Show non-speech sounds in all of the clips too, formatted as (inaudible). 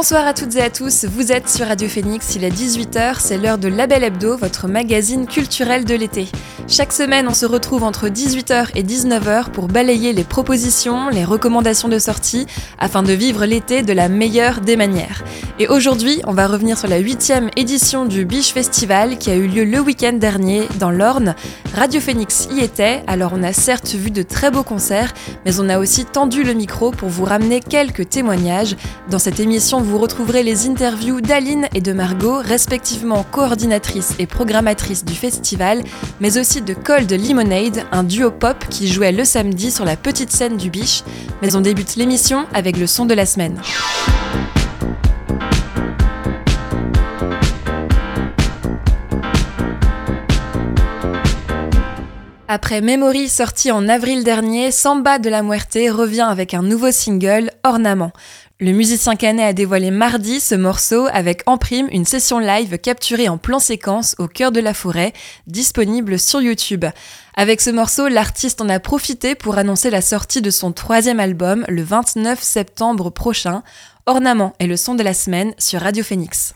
Bonsoir à toutes et à tous, vous êtes sur Radio Phoenix, il est 18h, c'est l'heure de Label Hebdo, votre magazine culturel de l'été. Chaque semaine, on se retrouve entre 18h et 19h pour balayer les propositions, les recommandations de sortie, afin de vivre l'été de la meilleure des manières. Et aujourd'hui, on va revenir sur la huitième édition du Biche Festival qui a eu lieu le week-end dernier dans l'Orne. Radio Phoenix y était, alors on a certes vu de très beaux concerts, mais on a aussi tendu le micro pour vous ramener quelques témoignages. Dans cette émission, vous retrouverez les interviews d'Aline et de Margot, respectivement coordinatrices et programmatrices du festival, mais aussi de Cold Lemonade, un duo pop qui jouait le samedi sur la petite scène du Biche. Mais on débute l'émission avec le son de la semaine. Après Memory sorti en avril dernier, Samba de la Muerte revient avec un nouveau single, Ornament. Le musicien canet a dévoilé mardi ce morceau avec en prime une session live capturée en plan séquence au cœur de la forêt, disponible sur YouTube. Avec ce morceau, l'artiste en a profité pour annoncer la sortie de son troisième album le 29 septembre prochain. Ornament est le son de la semaine sur Radio Phoenix.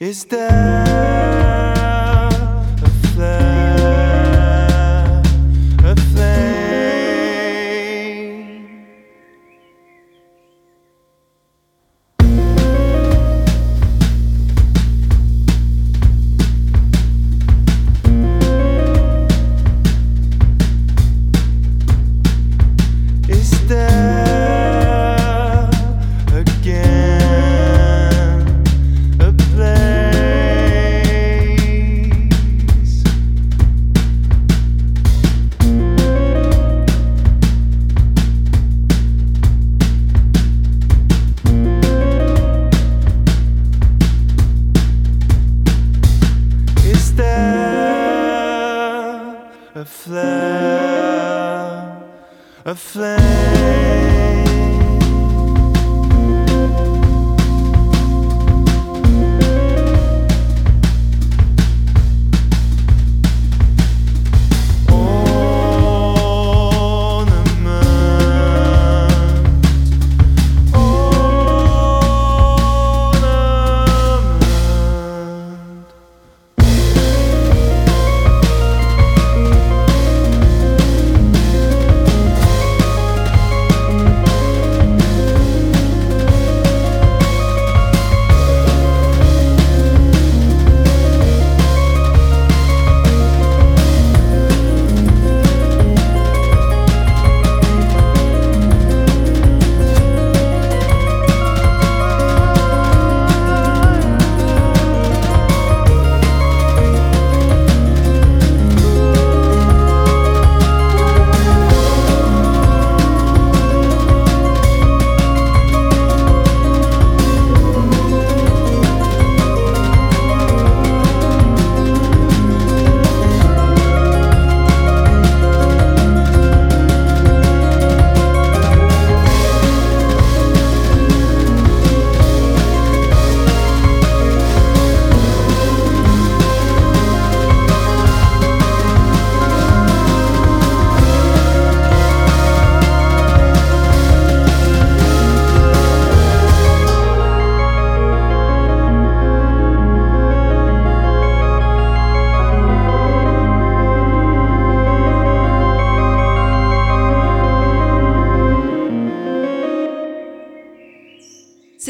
Is there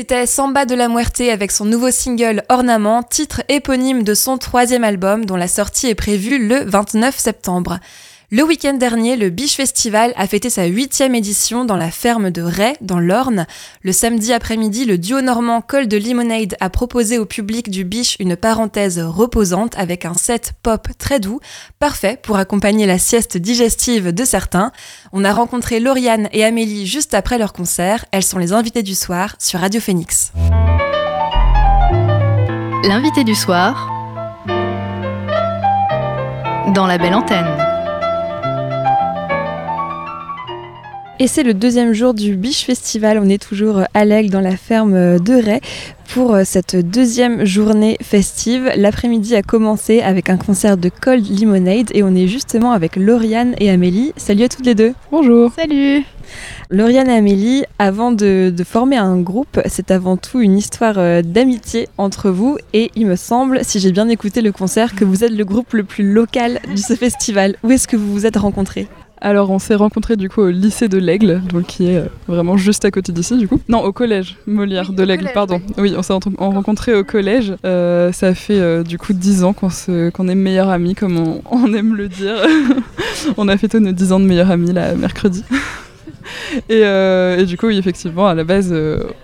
C'était Samba de la Muerte avec son nouveau single Ornament, titre éponyme de son troisième album dont la sortie est prévue le 29 septembre. Le week-end dernier, le Biche Festival a fêté sa huitième édition dans la ferme de Ray, dans l'Orne. Le samedi après-midi, le duo normand Col de Limonade a proposé au public du Biche une parenthèse reposante avec un set pop très doux, parfait pour accompagner la sieste digestive de certains. On a rencontré Lauriane et Amélie juste après leur concert. Elles sont les invitées du soir sur Radio Phoenix. L'invité du soir dans la belle antenne. Et c'est le deuxième jour du Biche Festival. On est toujours à l'Aigle dans la ferme de Ray pour euh, cette deuxième journée festive. L'après-midi a commencé avec un concert de Cold Lemonade et on est justement avec Lauriane et Amélie. Salut à toutes les deux. Bonjour. Salut. Lauriane et Amélie, avant de, de former un groupe, c'est avant tout une histoire euh, d'amitié entre vous et il me semble, si j'ai bien écouté le concert, que vous êtes le groupe le plus local de ce festival. Où est-ce que vous vous êtes rencontrés? Alors on s'est rencontrés du coup au lycée de l'Aigle, donc qui est euh, vraiment juste à côté d'ici du coup. Non, au collège Molière de l'Aigle, pardon. Oui, on s'est rencontrés au collège. Euh, ça fait euh, du coup 10 ans qu'on est meilleurs amis, comme on, (laughs) aime le dire. (laughs) on a fêté nos 10 ans de meilleurs amis là mercredi. (laughs) et, et, du coup, oui, effectivement, à la base,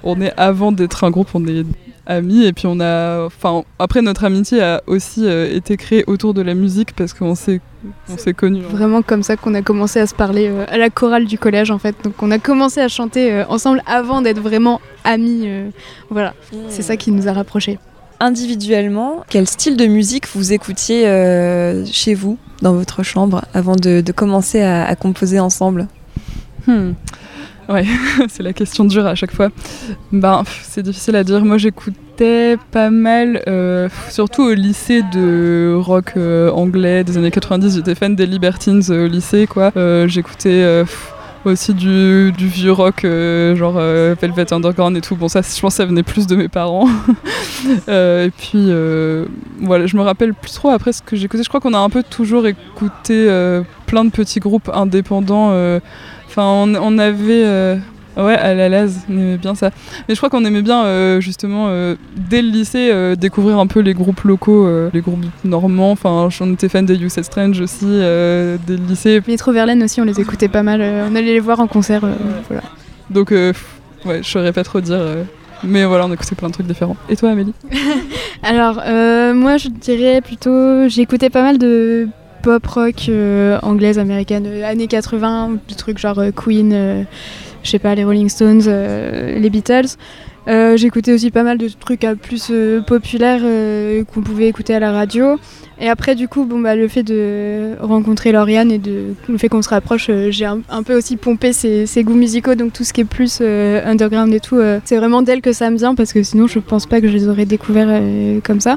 on est avant d'être un groupe, on est amis et puis on a enfin après notre amitié a aussi euh, été créée autour de la musique parce qu'on s'est on s'est connus hein. vraiment comme ça qu'on a commencé à se parler euh, à la chorale du collège en fait donc on a commencé à chanter euh, ensemble avant d'être vraiment amis voilà c'est ça qui nous a rapprochés individuellement quel style de musique vous écoutiez chez vous dans votre chambre avant de, commencer à, composer ensemble? Hmm. Ouais, (laughs) c'est la question dure à chaque fois. Ben, c'est difficile à dire. Moi, j'écoutais pas mal, euh, surtout au lycée de rock euh, anglais des années 90. J'étais fan des Libertines au lycée, quoi. Euh, j'écoutais aussi du, vieux rock, genre Velvet Underground et tout. Bon, ça, je pense, ça venait plus de mes parents. (laughs) et puis, voilà, je me rappelle plus trop après ce que j'écoutais. Je crois qu'on a un peu toujours écouté plein de petits groupes indépendants. Enfin, on, avait. Euh, ouais, à la Laz, on aimait bien ça. Mais je crois qu'on aimait bien, euh, justement, euh, dès le lycée, découvrir un peu les groupes locaux, les groupes normands. Enfin, on était fan des You Strange aussi, dès le lycée. Métro Verlaine aussi, on les écoutait pas mal. on allait les voir en concert. voilà. Donc, ouais, je saurais pas trop dire. Mais voilà, on écoutait plein de trucs différents. Et toi, Amélie? (laughs) Alors, moi, je dirais plutôt. J'écoutais pas mal de pop rock euh, anglaise, américaine, euh, années 80, des trucs genre euh, Queen, je sais pas, les Rolling Stones, les Beatles. J'écoutais aussi pas mal de trucs plus populaires qu'on pouvait écouter à la radio. Et après, du coup, bon, bah, le fait de rencontrer Lauriane et de, le fait qu'on se rapproche, j'ai un, peu aussi pompé ses, goûts musicaux, donc tout ce qui est plus underground et tout, c'est vraiment d'elle que ça me vient parce que sinon, je pense pas que je les aurais découverts comme ça.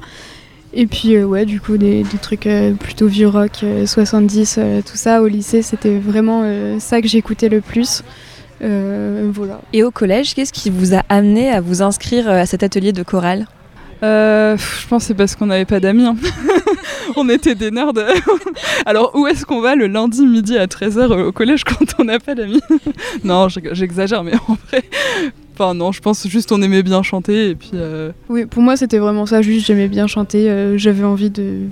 Et puis euh, ouais, du coup des, trucs euh, plutôt vieux rock, 70, euh, tout ça au lycée, c'était vraiment ça que j'écoutais le plus. voilà. Et au collège, qu'est-ce qui vous a amené à vous inscrire à cet atelier de chorale? Je pense que c'est parce qu'on n'avait pas d'amis. Hein. (laughs) on était des nerds. (laughs) Alors, où est-ce qu'on va le lundi midi à 13h au collège quand on n'a pas d'amis? (laughs) Non, j'exagère, mais en vrai, Enfin non, je pense juste on aimait bien chanter et puis. Euh, oui, pour moi c'était vraiment ça. Juste j'aimais bien chanter. Euh, j'avais envie de.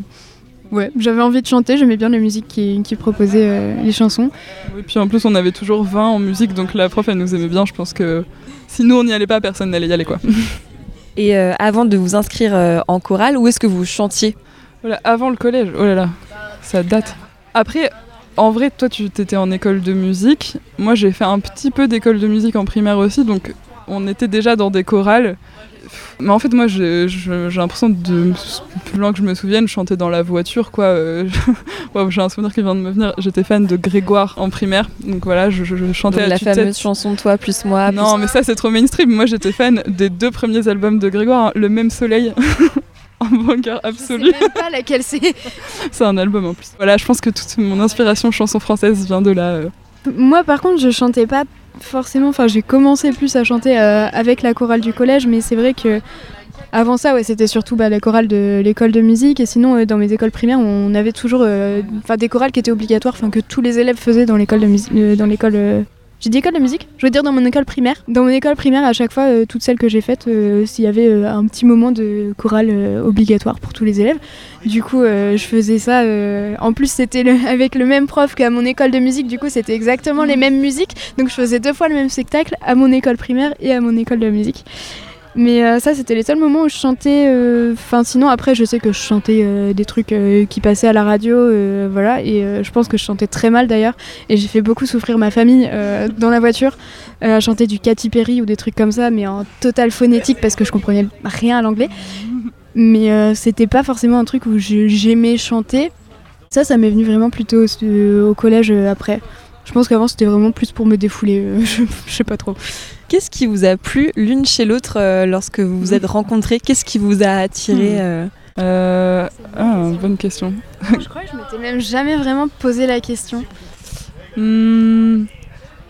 Ouais, j'avais envie de chanter. J'aimais bien la musique qui, qui proposait euh, les chansons. Et puis en plus on avait toujours 20 en musique, donc la prof elle nous aimait bien. Je pense que si nous on n'y allait pas, personne n'allait y aller quoi. (laughs) Et avant de vous inscrire en chorale, où est-ce que vous chantiez? Voilà, avant le collège. Oh là là, ça date. Après, en vrai, toi, tu étais en école de musique. Moi, j'ai fait un petit peu d'école de musique en primaire aussi, donc on était déjà dans des chorales. Mais en fait, moi, j'ai l'impression de, plus loin que je me souvienne, chanter dans la voiture, quoi. Euh, (laughs) j'ai un souvenir qui vient de me venir. J'étais fan de Grégoire en primaire, donc voilà, je, chantais la fameuse chanson Toi plus moi. Non, mais ça, c'est trop mainstream. Moi, j'étais fan des deux premiers albums de Grégoire, hein. Le Même Soleil. (laughs) en banger absolu. Je sais même pas laquelle c'est. (laughs) c'est un album en plus. Voilà, je pense que toute mon inspiration chanson française vient de là. Euh. Moi, par contre, je chantais pas forcément, enfin j'ai commencé plus à chanter euh, avec la chorale du collège, mais c'est vrai que avant ça, ouais, c'était surtout bah, la chorale de l'école de musique. Et sinon, euh, dans mes écoles primaires, on avait toujours euh, des chorales qui étaient obligatoires, que tous les élèves faisaient dans l'école de, dans l'école J'ai dit école de musique Je veux dire dans mon école primaire. Dans mon école primaire, à chaque fois, euh, toutes celles que j'ai faites, euh, s'il y avait euh, un petit moment de chorale euh, obligatoire pour tous les élèves. Du coup, je faisais ça. en plus, c'était (laughs) avec le même prof qu'à mon école de musique. Du coup, c'était exactement les mêmes musiques. Donc, je faisais deux fois le même spectacle à mon école primaire et à mon école de musique. Mais euh, ça, c'était les seuls moments où je chantais. euh, Enfin, sinon, après, je sais que je chantais euh, des trucs qui passaient à la radio, voilà. Et je pense que je chantais très mal d'ailleurs. Et j'ai fait beaucoup souffrir ma famille dans la voiture à chanter du Katy Perry ou des trucs comme ça, mais en total phonétique parce que je comprenais rien à l'anglais. Mais c'était pas forcément un truc où j'aimais chanter. Ça, ça m'est venu vraiment plutôt au collège après. Je pense qu'avant, c'était vraiment plus pour me défouler. euh, (laughs) je, je sais pas trop. Qu'est-ce qui vous a plu l'une chez l'autre euh, lorsque vous vous êtes rencontrés? Qu'est-ce qui vous a attiré Hmm. euh? Euh, ah, bonne question. Je crois que je m'étais même jamais vraiment posé la question. Hmm,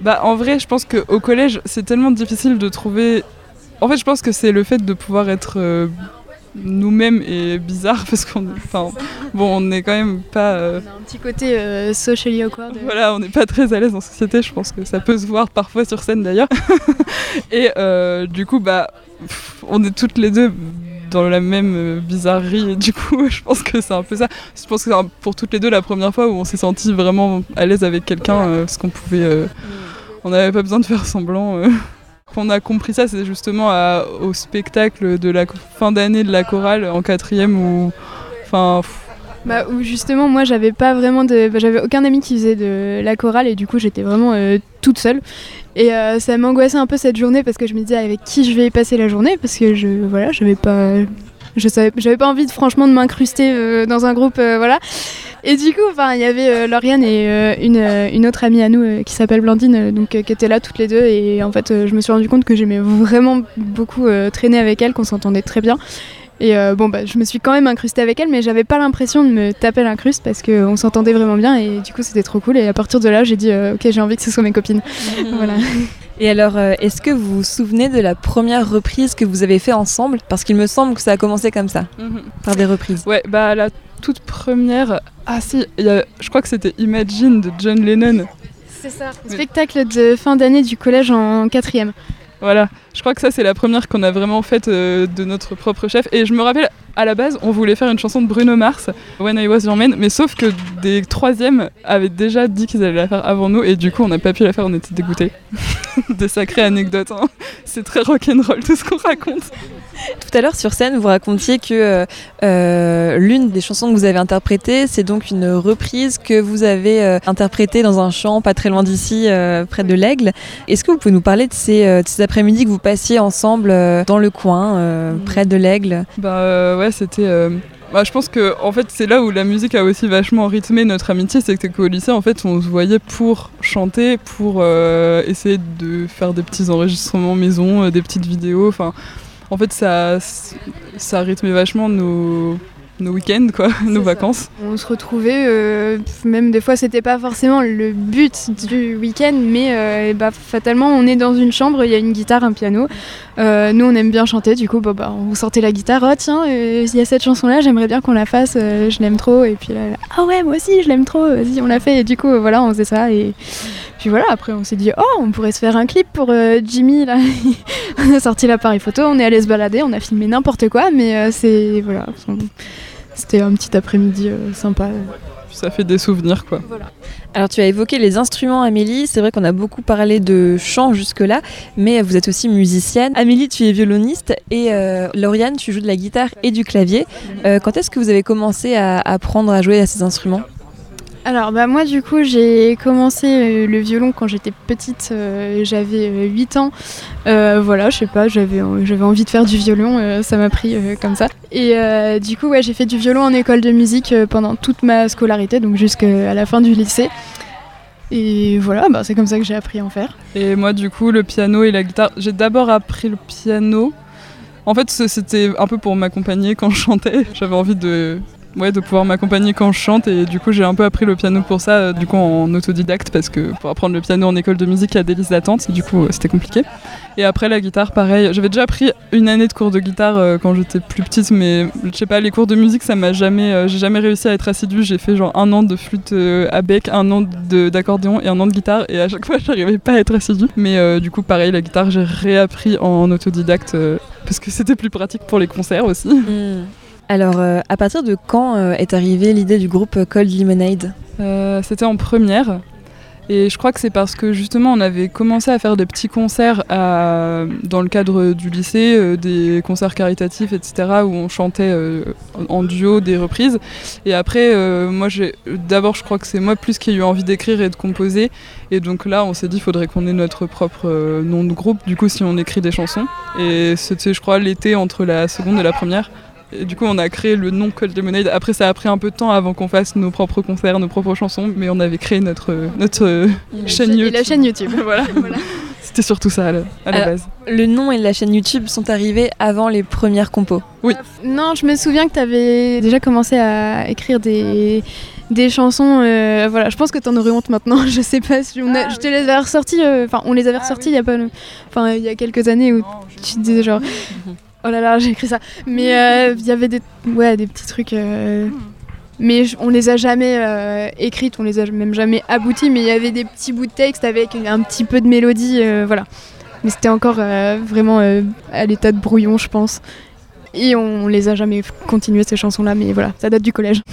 Bah, en vrai, je pense qu'au collège, c'est tellement difficile de trouver. En fait, je pense que c'est le fait de pouvoir être euh, nous-mêmes et bizarre parce qu'on. Enfin, bon, on n'est quand même pas. euh, On a un petit côté euh, socially awkward. Voilà, on n'est pas très à l'aise en société, je pense que ça peut se voir parfois sur scène d'ailleurs. (laughs) et euh, du coup, bah, pff, on est toutes les deux dans la même euh, bizarrerie, et du coup, (laughs) je pense que c'est un peu ça. Je pense que c'est pour toutes les deux la première fois où on s'est senti vraiment à l'aise avec quelqu'un, euh, parce qu'on pouvait. euh, on n'avait pas besoin de faire semblant. Euh. Quand on a compris ça, c'est justement au spectacle de la fin d'année de la chorale en quatrième où. Enfin, Bah, où justement, moi, j'avais pas vraiment de. bah, j'avais aucun ami qui faisait de la chorale et du coup, j'étais vraiment euh, toute seule. Et euh, ça m'angoissait un peu cette journée parce que je me disais avec qui je vais passer la journée? Parce que je. Voilà, j'avais pas. Je savais, j'avais pas envie de, franchement de m'incruster euh, dans un groupe, euh, voilà. Et du coup, enfin, il y avait euh, Lauriane et une, une autre amie à nous qui s'appelle Blandine, donc qui étaient là toutes les deux. Et en fait, je me suis rendu compte que j'aimais vraiment beaucoup traîner avec elle, qu'on s'entendait très bien. Et bon, bah, je me suis quand même incrustée avec elle, mais j'avais pas l'impression de me taper l'incruste parce qu'on s'entendait vraiment bien et du coup c'était trop cool. Et à partir de là, j'ai dit ok, j'ai envie que ce soit mes copines. voilà. Et alors, euh, est-ce que vous vous souvenez de la première reprise que vous avez fait ensemble? Parce qu'il me semble que ça a commencé comme ça, par des reprises. Ouais, bah la toute première. Ah si, il y a- je crois que c'était Imagine de John Lennon. C'est ça. Spectacle de fin d'année du collège en quatrième. Voilà, je crois que ça c'est la première qu'on a vraiment faite euh, de notre propre chef. Et je me rappelle, à la base, on voulait faire une chanson de Bruno Mars, When I Was Your Man, mais sauf que des troisièmes avaient déjà dit qu'ils allaient la faire avant nous, et du coup on n'a pas pu la faire, on était dégoûtés. (laughs) des sacrées anecdotes, hein. c'est très rock'n'roll tout ce qu'on raconte. Tout à l'heure sur scène, vous racontiez que euh, euh, l'une des chansons que vous avez interprétées, c'est donc une reprise que vous avez euh, interprétée dans un champ pas très loin d'ici, euh, près de l'Aigle. Est-ce que vous pouvez nous parler de ces, après-midi que vous passiez ensemble dans le coin, euh, près de l'Aigle? Bah ouais, c'était. bah, je pense que en fait c'est là où la musique a aussi vachement rythmé notre amitié, c'est que qu'au lycée en fait on se voyait pour chanter, pour euh, essayer de faire des petits enregistrements maison, euh, des petites vidéos. Enfin, en fait ça ça rythmait vachement nos nos week-ends quoi, (laughs) nos ça. vacances. On se retrouvait, euh, même des fois c'était pas forcément le but du week-end, mais euh, bah, fatalement on est dans une chambre, il y a une guitare, un piano. Euh, nous on aime bien chanter, du coup bah, bah, on sortait la guitare, oh tiens, il y a cette chanson là, j'aimerais bien qu'on la fasse, je l'aime trop. Et puis là, là, ah ouais, moi aussi je l'aime trop, vas-y on l'a fait. Et du coup voilà, on faisait ça. Et puis voilà, après on s'est dit, oh on pourrait se faire un clip pour Jimmy là. (laughs) on a sorti l'appareil photo, on est allé se balader, on a filmé n'importe quoi, mais c'est. Voilà. on- C'était un petit après-midi euh, sympa. Ça fait des souvenirs quoi. Alors tu as évoqué les instruments Amélie, c'est vrai qu'on a beaucoup parlé de chant jusque-là, mais vous êtes aussi musicienne. Amélie, tu es violoniste et euh, Lauriane, tu joues de la guitare et du clavier. Euh, quand est-ce que vous avez commencé à apprendre à jouer à ces instruments? Alors bah moi du coup j'ai commencé euh, le violon quand j'étais petite, euh, j'avais euh, 8 ans. Euh, voilà, je sais pas, j'avais envie de faire du violon, ça m'a pris comme ça. Et du coup j'ai fait du violon en école de musique pendant toute ma scolarité, donc jusqu'à la fin du lycée. Et voilà, bah, c'est comme ça que j'ai appris à en faire. Et moi, du coup, le piano et la guitare, j'ai d'abord appris le piano. En fait, c'était un peu pour m'accompagner quand je chantais. J'avais envie de ouais, de pouvoir m'accompagner quand je chante et du coup j'ai un peu appris le piano pour ça, euh, du coup en autodidacte parce que pour apprendre le piano en école de musique il y a des listes d'attente, du coup euh, c'était compliqué. Et après la guitare pareil, j'avais déjà pris une année de cours de guitare euh, quand j'étais plus petite mais je sais pas les cours de musique ça m'a jamais, j'ai jamais réussi à être assidue, j'ai fait genre un an de flûte à bec, un an d'accordéon et un an de guitare et à chaque fois (laughs) j'arrivais pas à être assidue. Mais du coup pareil la guitare j'ai réappris en autodidacte parce que c'était plus pratique pour les concerts aussi. Hmm. Alors, euh, à partir de quand euh, est arrivée l'idée du groupe Cold Lemonade? Euh, C'était en première. Et je crois que c'est parce que justement on avait commencé à faire des petits concerts dans le cadre du lycée, des concerts caritatifs, etc., où on chantait en duo des reprises. Et après, moi, d'abord, je crois que c'est moi plus qui ai eu envie d'écrire et de composer. Et donc là, on s'est dit, il faudrait qu'on ait notre propre nom de groupe, du coup, si on écrit des chansons. Et c'était, je crois, l'été entre la seconde et la première. Et du coup, on a créé le nom Cold Lemonade. Après, ça a pris un peu de temps avant qu'on fasse nos propres concerts, nos propres chansons, mais on avait créé notre, notre chaîne YouTube. la chaîne YouTube. voilà. C'était surtout ça à la, base. Le nom et la chaîne YouTube sont arrivés avant les premières compos. Oui. Non, je me souviens que tu avais déjà commencé à écrire des, des chansons. Euh, voilà, je pense que tu en aurais honte maintenant. (laughs) je sais pas si on a, ah je te les avais ressorties. Euh, enfin, on les avait ah ressorties il y a pas, enfin il y a quelques années où tu disais genre. Oh là là, (laughs) j'ai écrit ça. Mais euh, il y avait des, ouais, des petits trucs. Euh, mais on les a jamais euh, écrites, on les a même jamais abouties. Mais il y avait des petits bouts de texte avec un petit peu de mélodie, voilà. Mais c'était encore vraiment à l'état de brouillon, je pense. Et on les a jamais continué ces chansons-là, mais voilà, ça date du collège. (laughs)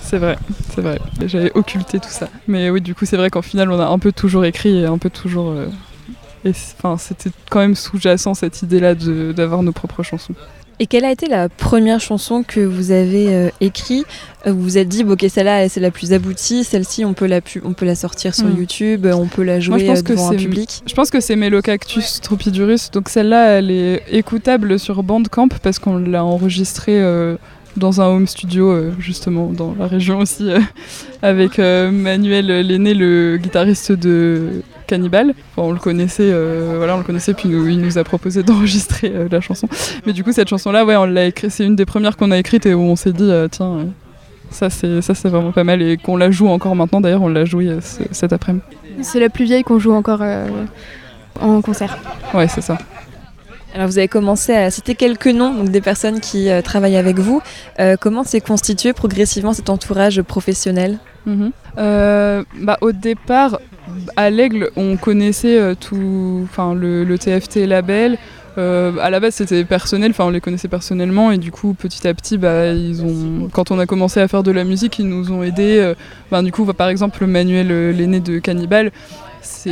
C'est vrai, c'est vrai. J'avais occulté tout ça. Mais oui, du coup, c'est vrai qu'en final, on a un peu toujours écrit et un peu toujours et enfin, c'était quand même sous-jacent cette idée-là d'avoir nos propres chansons. Et quelle a été la première chanson que vous avez euh, écrite? Euh, Vous vous êtes dit, ok, celle-là, c'est la plus aboutie, celle-ci, on, peut la on peut la sortir sur hmm. YouTube, on peut la jouer Moi, je pense euh, devant un public Je pense que c'est Melocactus Tropidurus, donc celle-là, elle est écoutable sur Bandcamp parce qu'on l'a enregistrée dans un home studio, justement, dans la région aussi, avec Manuel Lenné, le guitariste de Cannibal. on le connaissait, euh, voilà, on le connaissait, puis il nous a proposé (laughs) d'enregistrer euh, la chanson. Mais du coup, cette chanson-là, ouais, on l'a écrit. C'est une des premières qu'on a écrites et où on s'est dit, euh, tiens, ça c'est ça c'est vraiment pas mal et qu'on la joue encore maintenant. D'ailleurs, on l'a joué cet après-midi. C'est la plus vieille qu'on joue encore en concert. Ouais, c'est ça. Alors vous avez commencé à citer quelques noms des personnes qui travaillent avec vous. comment s'est constitué progressivement cet entourage professionnel? Mhm. bah, Au départ, à l'Aigle, on connaissait euh, tout, enfin le, TFT label. Euh, à la base, c'était personnel, enfin on les connaissait personnellement et du coup, petit à petit, bah, quand on a commencé à faire de la musique, ils nous ont aidés. Euh, bah, du coup, par exemple, Manuel, l'aîné de Cannibal,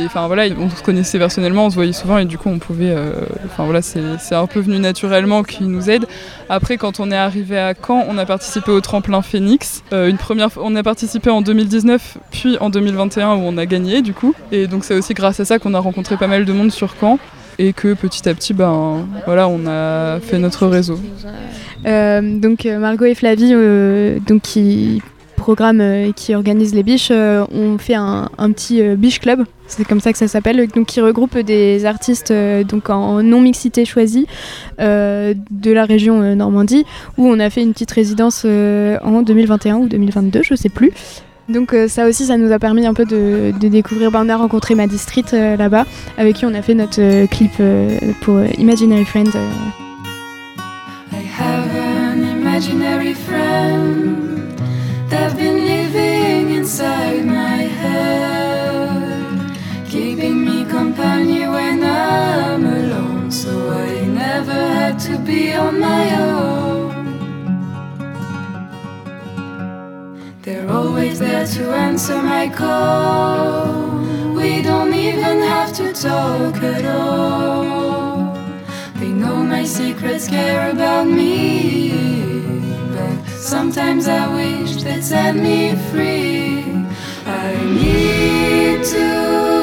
enfin voilà, on se connaissait personnellement, on se voyait souvent et du coup on pouvait, euh, voilà, c'est un peu venu naturellement qu'il nous aide. Après, quand on est arrivé à Caen, on a participé au tremplin Phoenix. Euh, une première, on a participé en 2019, puis en 2021 où on a gagné du coup. Et donc c'est aussi grâce à ça qu'on a rencontré pas mal de monde sur Caen et que petit à petit, ben voilà, on a fait notre réseau. Euh, donc Margot et Flavie, donc qui programme qui organise les biches, ont fait un, petit biche club c'est comme ça que ça s'appelle, donc qui regroupe des artistes euh, donc en non mixité choisie euh, de la région euh, Normandie, où on a fait une petite résidence en 2021 ou 2022, je sais plus. Donc ça aussi, ça nous a permis un peu de, découvrir. Ben, on a rencontré là-bas, avec qui on a fait notre clip pour Imaginary Friend. I have an imaginary friend. They've been living inside my head. keeping me company when I'm alone. So I never had to be on my own. They're always there to answer my call. We don't even have to talk at all. They know my secrets, care about me. Sometimes I wish they'd set me free. I need to.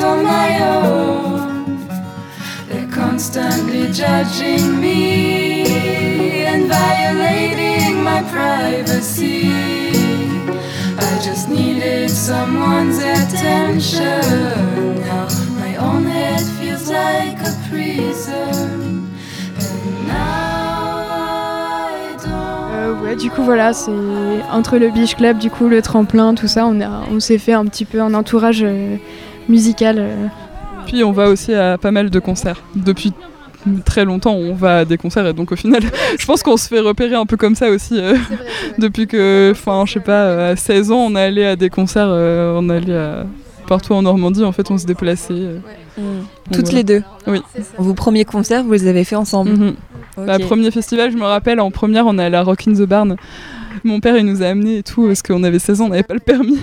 On my own. They're constantly judging me and violating my privacy. I just needed someone's attention. Now my own head ouais, du coup voilà, c'est entre le Beach Club, du coup le tremplin, tout ça, on, a, on s'est fait un petit peu un entourage euh, musical. euh. Puis on va aussi à pas mal de concerts. Depuis très longtemps, on va à des concerts et donc au final, (laughs) je pense qu'on se fait repérer un peu comme ça aussi. euh, depuis que, enfin, je sais pas, à 16 ans, on allait à des concerts, euh, on allait à- partout en Normandie. En fait, on se déplaçait. euh, Mm. donc Toutes voilà. les deux. Oui. Vos premiers concerts, vous les avez fait ensemble. Bah, premier festival, je me rappelle, en première, on est allé à Rock in the Barn. Mon père, il nous a amenés et tout, parce qu'on avait 16 ans, on n'avait pas le permis.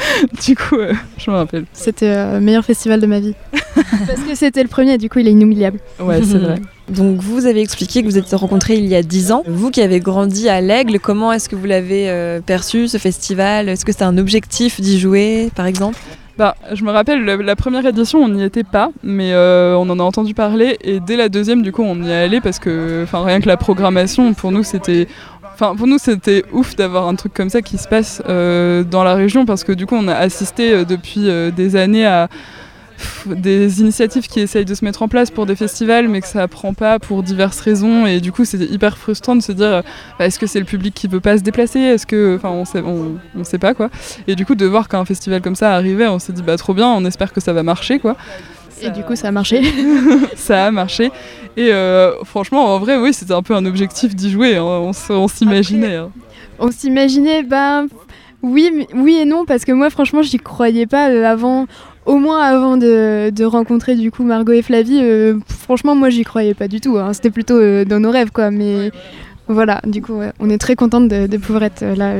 (laughs) du coup, euh, je me rappelle. C'était le meilleur festival de ma vie. (laughs) Parce que c'était le premier, du coup il est inoubliable. Ouais, c'est vrai. (laughs) Donc vous avez expliqué que vous êtes rencontrés il y a 10 ans. Vous qui avez grandi à l'Aigle, comment est-ce que vous l'avez euh, perçu ce festival? Est-ce que c'est un objectif d'y jouer par exemple? Bah, je me rappelle, la, première édition, on n'y était pas, mais euh, on en a entendu parler. Et dès la deuxième, du coup, on y est allé parce que, enfin, rien que la programmation, pour nous, c'était. Enfin, pour nous, c'était ouf d'avoir un truc comme ça qui se passe euh, dans la région parce que, du coup, on a assisté euh, depuis des années à des initiatives qui essayent de se mettre en place pour des festivals, mais que ça prend pas pour diverses raisons. Et du coup, c'était hyper frustrant de se dire bah, est-ce que c'est le public qui veut pas se déplacer? Est-ce que. Enfin, on sait, on, on sait pas, quoi. Et du coup, de voir qu'un festival comme ça arrivait, on s'est dit bah trop bien, on espère que ça va marcher quoi. Et du coup ça a marché. (laughs) ça a marché. Et euh, franchement, en vrai, oui, c'était un peu un objectif d'y jouer. hein. On, s'imaginait. hein. On s'imaginait, ben oui, oui et non, parce que moi franchement j'y croyais pas euh, avant, au moins avant de, de rencontrer du coup Margot et Flavie. euh, franchement moi j'y croyais pas du tout, hein. c'était plutôt euh, dans nos rêves quoi. Mais voilà, du coup ouais, on est très contente de, de pouvoir être euh, là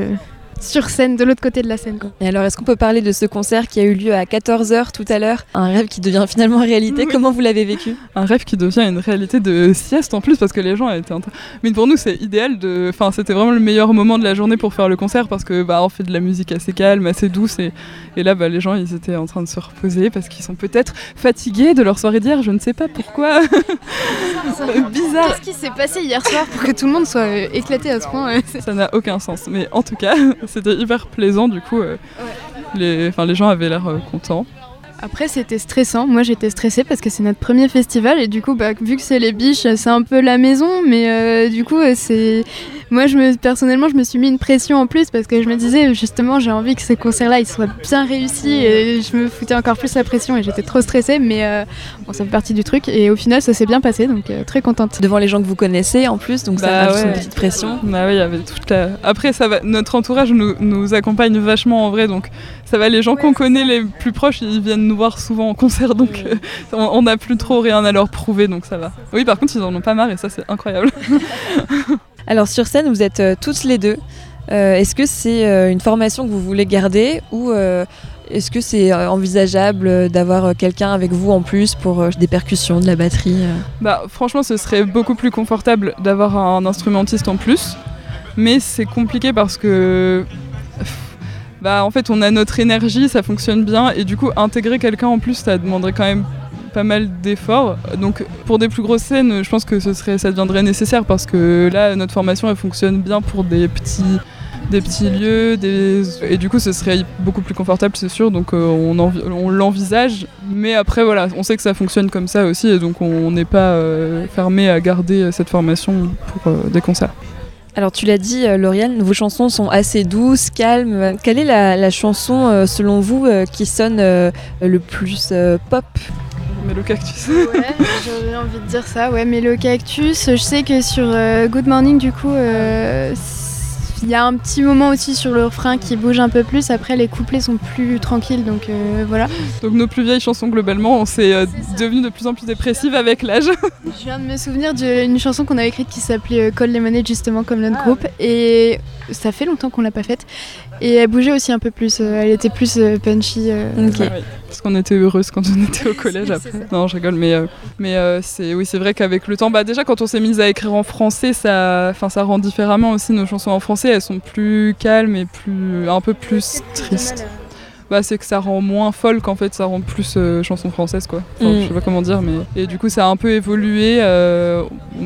sur scène, de l'autre côté de la scène quoi. Et alors est-ce qu'on peut parler de ce concert qui a eu lieu à 14h tout à l'heure? Un rêve qui devient finalement réalité. Oui. Comment vous l'avez vécu? Un rêve qui devient une réalité de sieste en plus parce que les gens étaient en train. Mais pour nous, c'est idéal de. Enfin, c'était vraiment le meilleur moment de la journée pour faire le concert parce que bah, on fait de la musique assez calme, assez douce et, et là, bah, les gens, ils étaient en train de se reposer parce qu'ils sont peut-être fatigués de leur soirée d'hier. Je ne sais pas pourquoi. (laughs) (laughs) Bizarre. Qu'est-ce qui s'est passé hier soir pour que tout le monde soit euh, éclaté à ce point c'est- Ça n'a aucun sens. Mais en tout cas, (laughs) c'était hyper plaisant. Du coup, euh, les, enfin, les gens avaient l'air euh, contents. Après, c'était stressant. Moi, j'étais stressée parce que c'est notre premier festival et du coup, bah, vu que c'est les biches, c'est un peu la maison. Mais euh, du coup, euh, c'est moi, je me personnellement, je me suis mis une pression en plus parce que je me disais justement, j'ai envie que ce concert-là, il soit bien réussi. Et je me foutais encore plus la pression et j'étais trop stressée. Mais euh, bon, ça fait partie du truc et au final, ça s'est bien passé, donc euh, très contente. Devant les gens que vous connaissez en plus, donc ça Bah rajoute ouais. une petite pression. Bah oui, il y avait toute la... Après, ça va... notre entourage nous, nous accompagne vachement en vrai, donc ça va. Les gens qu'on connaît les plus proches, ils viennent nous voir souvent en concert, donc euh, on on n'a plus trop rien à leur prouver, donc ça va. Oui, par contre, ils en ont pas marre et ça, c'est incroyable. (laughs) Alors sur scène, vous êtes euh, toutes les deux. Euh, est-ce que c'est euh, une formation que vous voulez garder ou euh, est-ce que c'est euh, envisageable euh, d'avoir euh, quelqu'un avec vous en plus pour des percussions, de la batterie Bah, franchement, ce serait beaucoup plus confortable d'avoir un instrumentiste en plus, mais c'est compliqué parce que. Bah, en fait, on a notre énergie, ça fonctionne bien, et du coup, intégrer quelqu'un en plus, ça demanderait quand même pas mal d'efforts. Donc, pour des plus grosses scènes, je pense que ce serait, ça deviendrait nécessaire parce que là, notre formation, elle fonctionne bien pour des petits des petits lieux, des... et du coup ce serait beaucoup plus confortable c'est sûr, donc euh, on, envi- on l'envisage, mais après voilà, on sait que ça fonctionne comme ça aussi, et donc on n'est pas euh, fermé à garder euh, cette formation pour euh, des concerts. Alors tu l'as dit, Lauriane, vos chansons sont assez douces, calmes. Quelle est la, la chanson, selon vous, qui sonne euh, le plus euh, pop? Mais le cactus. Ouais, j'aurais envie de dire ça, ouais, mais le cactus, je sais que sur euh, Good Morning, du coup, euh, il y a un petit moment aussi sur le refrain qui bouge un peu plus, après les couplets sont plus tranquilles, donc euh, voilà. Donc nos plus vieilles chansons globalement, on s'est euh, devenu de plus en plus dépressive avec l'âge. (laughs) Je viens de me souvenir d'une chanson qu'on avait écrite qui s'appelait euh, Call Lemonade, justement, comme notre groupe, et ça fait longtemps qu'on l'a pas faite, et elle bougeait aussi un peu plus, euh, elle était plus punchy. Ouais, Parce qu'on était heureuse quand on était au (laughs) collège après. Non, je rigole, mais, euh, mais euh, c'est oui, c'est vrai qu'avec le temps, bah déjà quand on s'est mis à écrire en français, ça, enfin ça rend différemment aussi nos chansons en français. Elles sont plus calmes et plus un peu plus tristes. Bah, c'est que ça rend moins folle qu'en fait ça rend plus euh, chanson française quoi. Enfin, Mm. Je sais pas comment dire, mais et du coup ça a un peu évolué. euh,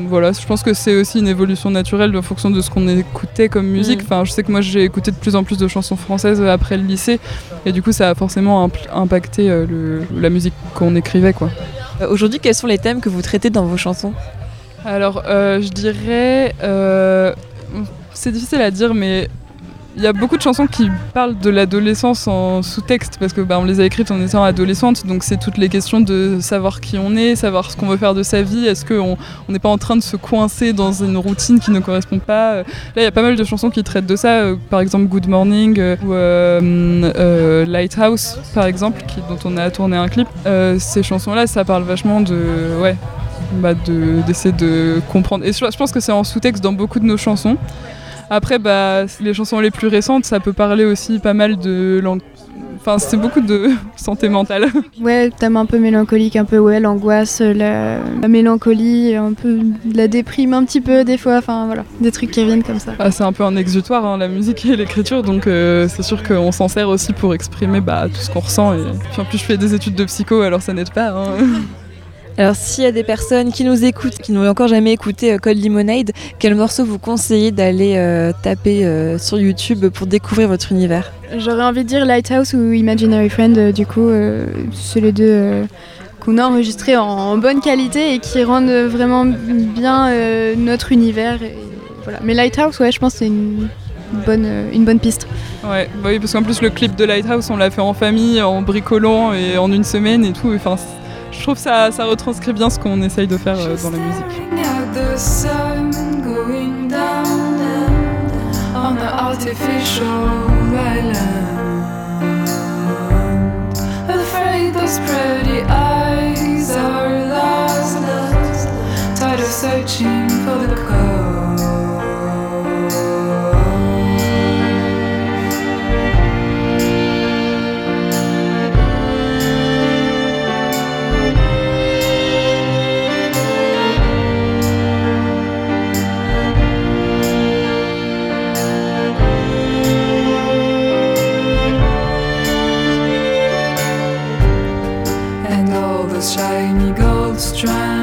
voilà, je pense que c'est aussi une évolution naturelle en fonction de ce qu'on écoutait comme musique. Mm. Enfin, je sais que moi j'ai écouté de plus en plus de chansons françaises après le lycée, et du coup ça a forcément impacté euh, le- la musique qu'on écrivait quoi. Euh, Aujourd'hui, quels sont les thèmes que vous traitez dans vos chansons? Alors, euh, je dirais. euh, c'est difficile à dire, mais il y a beaucoup de chansons qui parlent de l'adolescence en sous-texte, parce que bah, on les a écrites en étant adolescente, donc c'est toutes les questions de savoir qui on est, savoir ce qu'on veut faire de sa vie, est-ce qu'on on n'est pas en train de se coincer dans une routine qui ne correspond pas. Euh, Là, il y a pas mal de chansons qui traitent de ça, euh, par exemple Good Morning euh, ou Lighthouse, par exemple, dont on a tourné un clip. Ces chansons-là, ça parle vachement de. Ouais, bah, de- d'essayer de, comprendre. Et je pense que c'est en sous-texte dans beaucoup de nos chansons. Après, bah, les chansons les plus récentes, ça peut parler aussi pas mal de... Enfin, c'est beaucoup de (laughs) santé mentale. Ouais, thème un peu mélancolique, un peu ouais, l'angoisse, la, la mélancolie, un peu de la déprime un petit peu des fois, enfin voilà, des trucs qui reviennent comme ça. Ah, c'est un peu un exutoire, hein, la musique et l'écriture, donc euh, c'est sûr qu'on s'en sert aussi pour exprimer bah, tout ce qu'on ressent. Et... Puis en plus, je fais des études de psycho, alors ça n'aide pas. hein. (laughs) Alors, s'il y a des personnes qui nous écoutent, qui n'ont encore jamais écouté euh, Cold Lemonade, quel morceau vous conseillez d'aller euh, taper euh, sur YouTube pour découvrir votre univers? J'aurais envie de dire Lighthouse ou Imaginary Friend, euh, du coup, euh, c'est les deux euh, qu'on a enregistrés en, en bonne qualité et qui rendent vraiment bien euh, notre univers. et voilà. Mais Lighthouse, ouais, je pense que c'est une bonne, une bonne piste. Ouais, bah oui, parce qu'en plus, le clip de Lighthouse, on l'a fait en famille, en bricolant et en une semaine et tout. Enfin, je trouve ça, ça retranscrit bien ce qu'on essaye de faire euh, dans la musique. Searching for the code. Shiny gold strands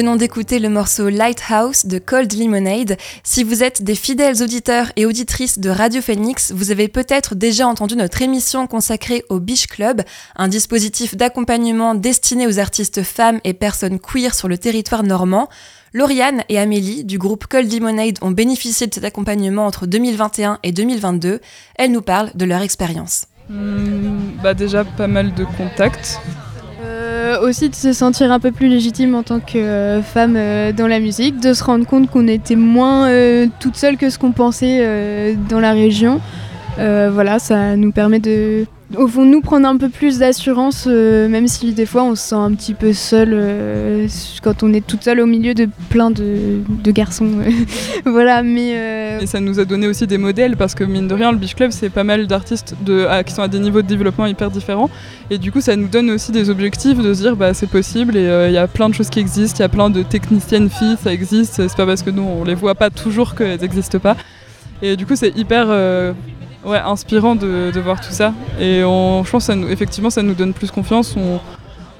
venons d'écouter le morceau Lighthouse de Cold Lemonade. Si vous êtes des fidèles auditeurs et auditrices de Radio Phoenix, vous avez peut-être déjà entendu notre émission consacrée au Beach Club, un dispositif d'accompagnement destiné aux artistes femmes et personnes queer sur le territoire normand. Lauriane et Amélie du groupe Cold Lemonade ont bénéficié de cet accompagnement entre 2021 et 2022. Elles nous parlent de leur expérience. Hmm, bah déjà pas mal de contacts. Euh, aussi de se sentir un peu plus légitime en tant que euh, femme euh, dans la musique, de se rendre compte qu'on était moins toute seule que ce qu'on pensait dans la région. Voilà, ça nous permet de, au fond, nous prendre un peu plus d'assurance, euh, même si des fois on se sent un petit peu seule euh, quand on est toute seule au milieu de plein de, garçons. (laughs) voilà, mais euh, Et ça nous a donné aussi des modèles parce que mine de rien, le Beach Club, c'est pas mal d'artistes qui sont à des niveaux de développement hyper différents. Et du coup, ça nous donne aussi des objectifs de se dire bah c'est possible et il y a plein de choses qui existent, il y a plein de techniciennes filles, ça existe. C'est pas parce que nous on les voit pas toujours qu'elles n'existent pas. Et du coup, c'est hyper ouais, inspirant de, voir tout ça. Et on, je pense ça effectivement, ça nous donne plus confiance. On,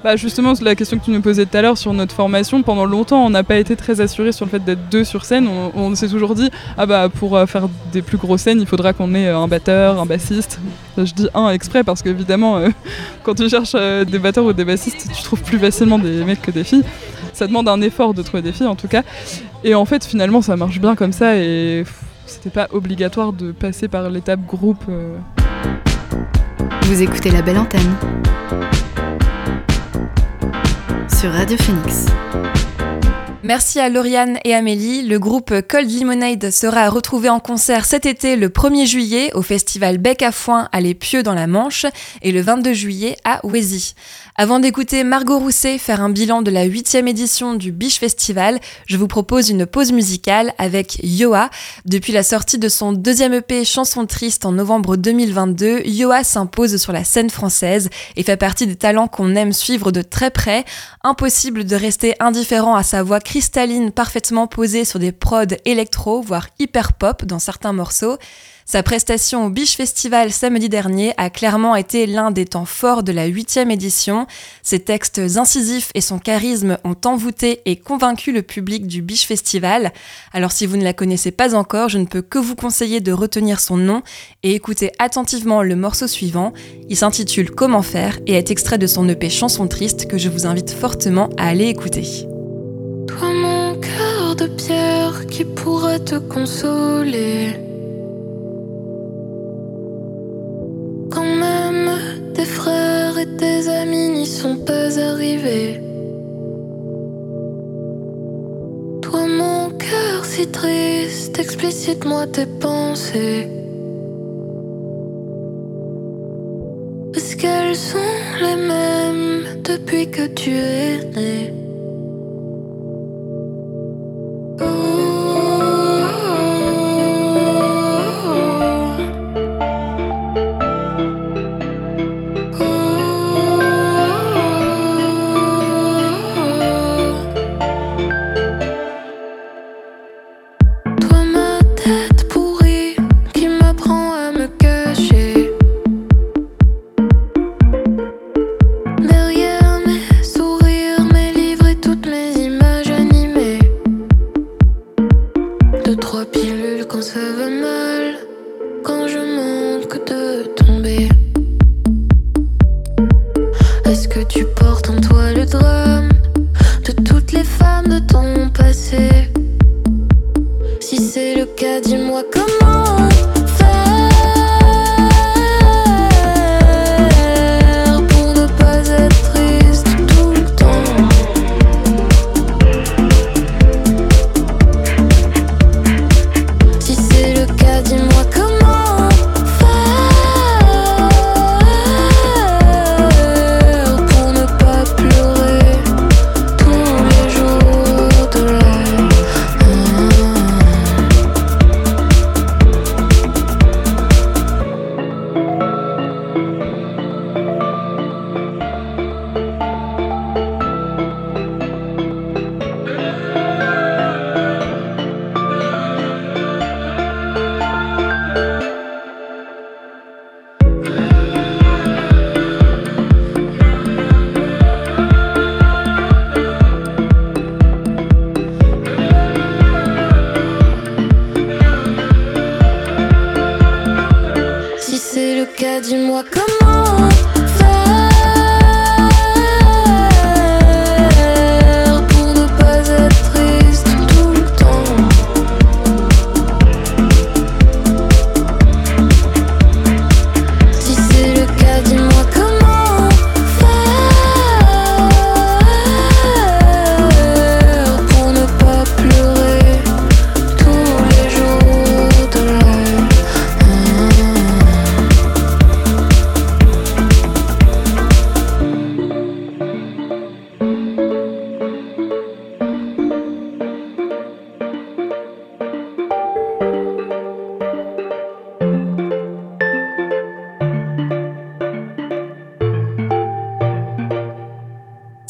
bah justement, la question que tu nous posais tout à l'heure sur notre formation, pendant longtemps, on n'a pas été très assuré sur le fait d'être deux sur scène. On, s'est toujours dit, ah bah pour euh, faire des plus grosses scènes, il faudra qu'on ait euh, un batteur, un bassiste. Je dis un exprès parce qu'évidemment, euh, (laughs) quand tu cherches des batteurs ou des bassistes, tu trouves plus facilement des mecs que des filles. Ça demande un effort de trouver des filles en tout cas. Et en fait, finalement, ça marche bien comme ça et c'était pas obligatoire de passer par l'étape groupe. euh. Vous écoutez la belle antenne sur Radio Phoenix. Merci à Lauriane et Amélie. Le groupe Cold Lemonade sera à retrouver en concert cet été le 1er juillet au festival Bec à Foin à Les Pieux dans la Manche et le 22 juillet à Ouésy. Avant d'écouter Margot Rousset faire un bilan de la huitième édition du Biche Festival, je vous propose une pause musicale avec Yoa. Depuis la sortie de son deuxième EP Chanson Triste en novembre 2022, Yoa s'impose sur la scène française et fait partie des talents qu'on aime suivre de très près. Impossible de rester indifférent à sa voix cristalline parfaitement posée sur des prods électro, voire hyper pop dans certains morceaux. Sa prestation au Biche Festival samedi dernier a clairement été l'un des temps forts de la huitième édition. Ses textes incisifs et son charisme ont envoûté et convaincu le public du Biche Festival. Alors si vous ne la connaissez pas encore, je ne peux que vous conseiller de retenir son nom et écouter attentivement le morceau suivant. Il s'intitule Comment faire et est extrait de son EP Chanson Triste que je vous invite fortement à aller écouter. Toi mon cœur de pierre qui pourrait te consoler. Sont pas arrivés. Toi mon cœur si triste, explicite-moi tes pensées. Est-ce qu'elles sont les mêmes depuis que tu es né?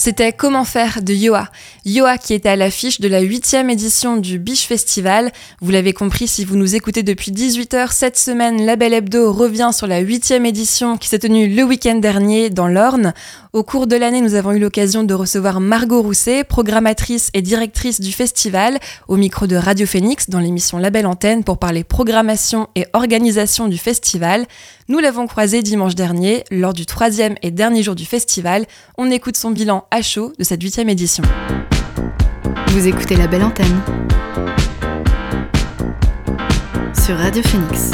C'était Comment faire de Yoa. Yoa qui était à l'affiche de la huitième édition du Biche Festival. Vous l'avez compris si vous nous écoutez depuis 18h cette semaine, La Belle Hebdo revient sur la huitième édition qui s'est tenue le week-end dernier dans l'Orne. Au cours de l'année, nous avons eu l'occasion de recevoir Margot Rousset, programmatrice et directrice du festival, au micro de Radio Phoenix dans l'émission La Belle Antenne pour parler programmation et organisation du festival. Nous l'avons croisée dimanche dernier, lors du troisième et dernier jour du festival. On écoute son bilan à chaud de cette huitième édition. Vous écoutez La Belle Antenne sur Radio Phoenix.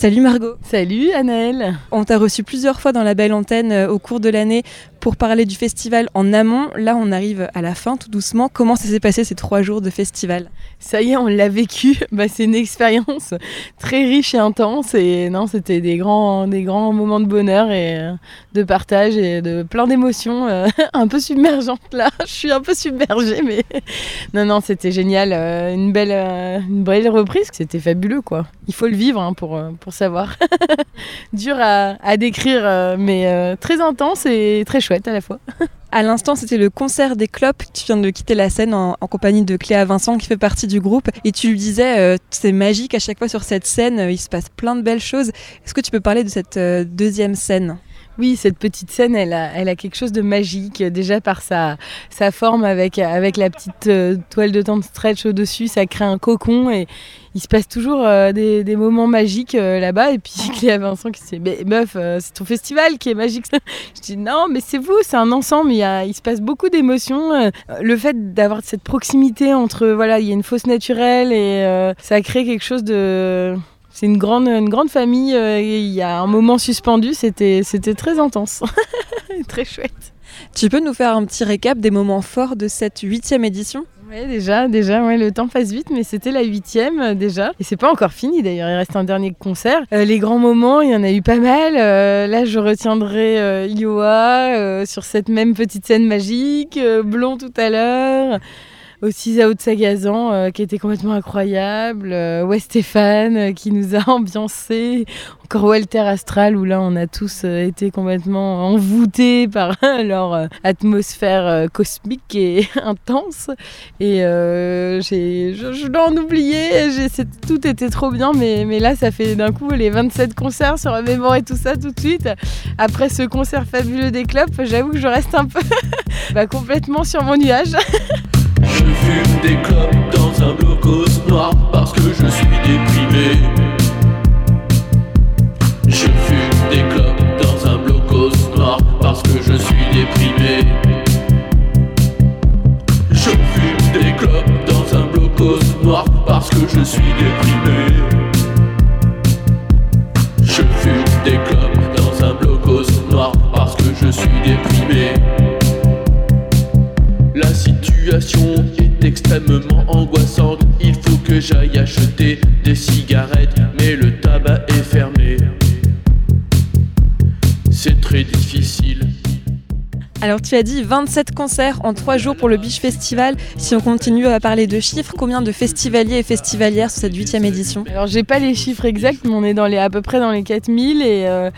Salut Margot. Salut Annelle. On t'a reçu plusieurs fois dans la belle antenne euh, au cours de l'année pour parler du festival en amont. Là, on arrive à la fin tout doucement. Comment ça s'est passé ces trois jours de festival? Ça y est, on l'a vécu. (laughs) Bah, c'est une expérience très riche et intense. Et non, c'était des grands, des grands moments de bonheur et euh, de partage et de plein d'émotions euh, (laughs) un peu submergentes là. (laughs) Je suis un peu submergée, mais non, non, c'était génial. Euh, une belle, une reprise. C'était fabuleux, quoi. Il faut le vivre hein, pour, pour savoir. Dur à, à décrire, mais très intense et très chouette à la fois. (laughs) À l'instant, c'était le concert des clopes. Tu viens de quitter la scène en, compagnie de Cléa Vincent qui fait partie du groupe. Et tu lui disais, euh, c'est magique à chaque fois sur cette scène, euh, il se passe plein de belles choses. Est-ce que tu peux parler de cette euh, deuxième scène? Oui, cette petite scène, elle a, a quelque chose de magique, déjà par sa, forme avec, la petite toile de tente stretch au-dessus, ça crée un cocon et il se passe toujours euh, des, moments magiques euh, là-bas. Et puis (laughs) Cléa Vincent qui dit Mais meuf, euh, c'est ton festival qui est magique. (laughs) Je dis Non, mais c'est vous, c'est un ensemble. Il, y a, il se passe beaucoup d'émotions. le fait d'avoir cette proximité entre. Voilà, il y a une fosse naturelle et ça crée quelque chose de. C'est une grande, une grande famille. il y a un moment suspendu, c'était très intense. (laughs) très chouette. Tu peux nous faire un petit récap des moments forts de cette huitième édition? Oui, déjà, déjà, ouais, le temps passe vite, mais c'était la huitième euh, déjà. Et c'est pas encore fini d'ailleurs, il reste un dernier concert. Euh, les grands moments, il y en a eu pas mal. Euh, là, je retiendrai Iowa sur cette même petite scène magique, Blond tout à l'heure aussi Zao de Sagazan euh, qui était complètement incroyable, euh, euh, qui nous a (laughs) ambiancé, encore Walter Astral où là on a tous été complètement envoûtés par (laughs) leur atmosphère cosmique et (laughs) intense et j'ai, je, dois en oublier, tout était trop bien mais, mais là ça fait d'un coup les 27 concerts sur remémorer tout ça tout de suite. Après ce concert fabuleux des clubs, j'avoue que je reste un peu bah, complètement sur mon nuage. Je fume des clopes dans un blocos noir parce que je suis déprimé. Alors tu as dit 27 concerts en 3 jours pour le Biche Festival. Si on continue à parler de chiffres, combien de festivaliers et festivalières sur cette 8 édition? Alors j'ai pas les chiffres exacts, mais on est dans les, à peu près dans les 4000 et... Euh,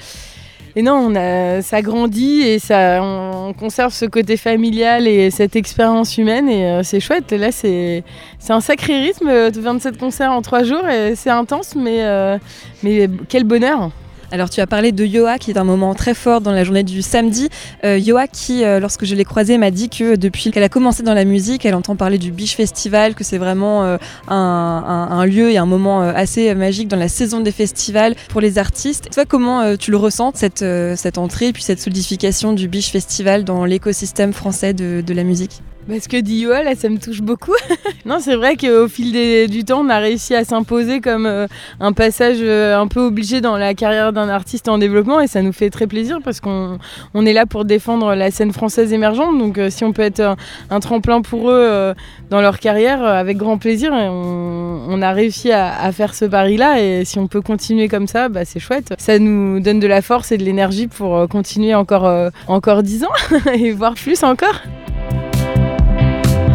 et non, ça grandit et ça, on, conserve ce côté familial et cette expérience humaine et euh, c'est chouette. Et là, c'est, c'est un sacré rythme, 27 concerts en 3 jours et c'est intense, mais, euh, mais quel bonheur! Alors tu as parlé de Yoa qui est un moment très fort dans la journée du samedi. Euh, Yoa qui, euh, lorsque je l'ai croisée, m'a dit que depuis qu'elle a commencé dans la musique, elle entend parler du Biche Festival, que c'est vraiment euh, un, lieu et un moment euh, assez magique dans la saison des festivals pour les artistes. Toi, comment tu le ressens, cette, cette entrée puis cette solidification du Biche Festival dans l'écosystème français de, de la musique? Bah, ce que dit Yoa, là, ça me touche beaucoup. (laughs) non, c'est vrai qu'au fil du temps, on a réussi à s'imposer comme euh, un passage euh, un peu obligé dans la carrière d'un artiste en développement et ça nous fait très plaisir parce qu'on on est là pour défendre la scène française émergente. Donc, euh, si on peut être un, tremplin pour eux dans leur carrière, avec grand plaisir. On, a réussi à, faire ce pari-là et si on peut continuer comme ça, bah, c'est chouette. Ça nous donne de la force et de l'énergie pour continuer encore, encore 10 ans (laughs) et voire plus encore.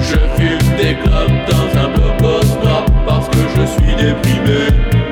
Je fume des clopes dans un blocos noir parce que je suis déprimé.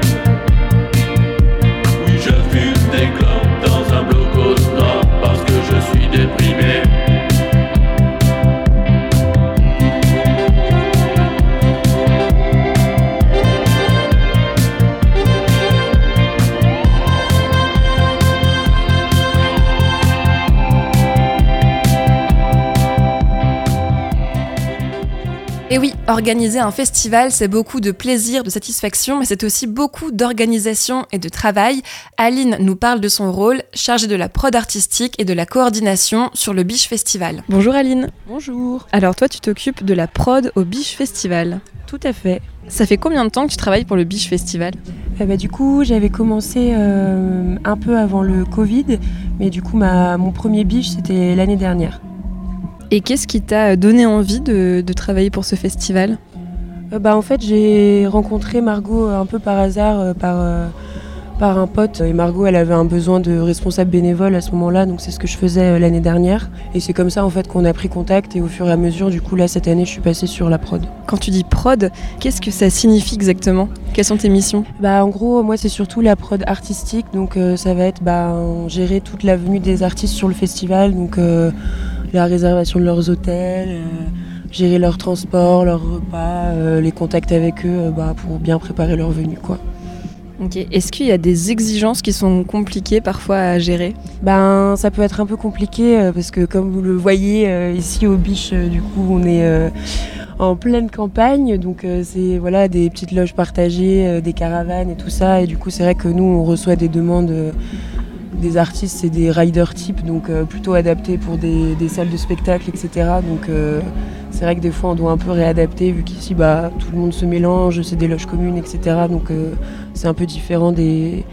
Organiser un festival, c'est beaucoup de plaisir, de satisfaction, mais c'est aussi beaucoup d'organisation et de travail. Aline nous parle de son rôle, chargée de la prod artistique et de la coordination sur le Biche Festival. Bonjour Aline. Bonjour. Alors toi, tu t'occupes de la prod au Biche Festival. Tout à fait. Ça fait combien de temps que tu travailles pour le Biche Festival? Eh ben, du coup, j'avais commencé euh, un peu avant le Covid, mais du coup, ma, mon premier biche, c'était l'année dernière. Et qu'est-ce qui t'a donné envie de, de travailler pour ce festival Euh, bah, en fait, j'ai rencontré Margot un peu par hasard, euh, par, euh, par un pote. Et Margot, elle avait un besoin de responsable bénévole à ce moment-là, donc c'est ce que je faisais euh, l'année dernière. Et c'est comme ça, en fait, qu'on a pris contact. Et au fur et à mesure, du coup, là, cette année, je suis passée sur la prod. Quand tu dis prod, qu'est-ce que ça signifie exactement? Quelles sont tes missions? Bah, en gros, moi, c'est surtout la prod artistique. Donc, euh, ça va être bah, gérer toute la venue des artistes sur le festival. Donc, euh, la réservation de leurs hôtels, euh, gérer leur transport, leurs repas, euh, les contacts avec eux euh, bah, pour bien préparer leur venue. Quoi. Est-ce qu'il y a des exigences qui sont compliquées parfois à gérer? Ben, ça peut être un peu compliqué euh, parce que, comme vous le voyez euh, ici au Biche, euh, du coup, on est. en pleine campagne, donc c'est voilà des petites loges partagées, des caravanes et tout ça. Et du coup, c'est vrai que nous, on reçoit des demandes des artistes, c'est des riders type, donc euh, plutôt adaptés pour des, salles de spectacle, etc. Donc euh, c'est vrai que des fois, on doit un peu réadapter vu qu'ici, bah, tout le monde se mélange, c'est des loges communes, etc. Donc euh, c'est un peu différent des,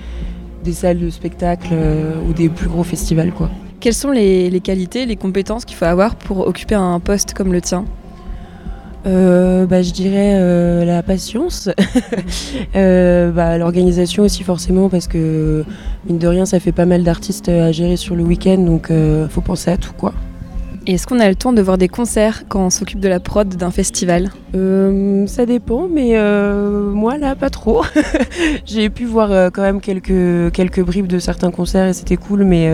salles de spectacle ou des plus gros festivals. Quelles sont les, les qualités, les compétences qu'il faut avoir pour occuper un poste comme le tien? Euh, bah, je dirais euh, la patience, (laughs) Euh, bah, l'organisation aussi forcément parce que mine de rien ça fait pas mal d'artistes à gérer sur le week-end donc euh, faut penser à tout quoi. Et est-ce qu'on a le temps de voir des concerts quand on s'occupe de la prod d'un festival? Euh, ça dépend mais euh, moi là pas trop. (laughs) J'ai pu voir euh, quand même quelques, quelques bribes de certains concerts et c'était cool mais,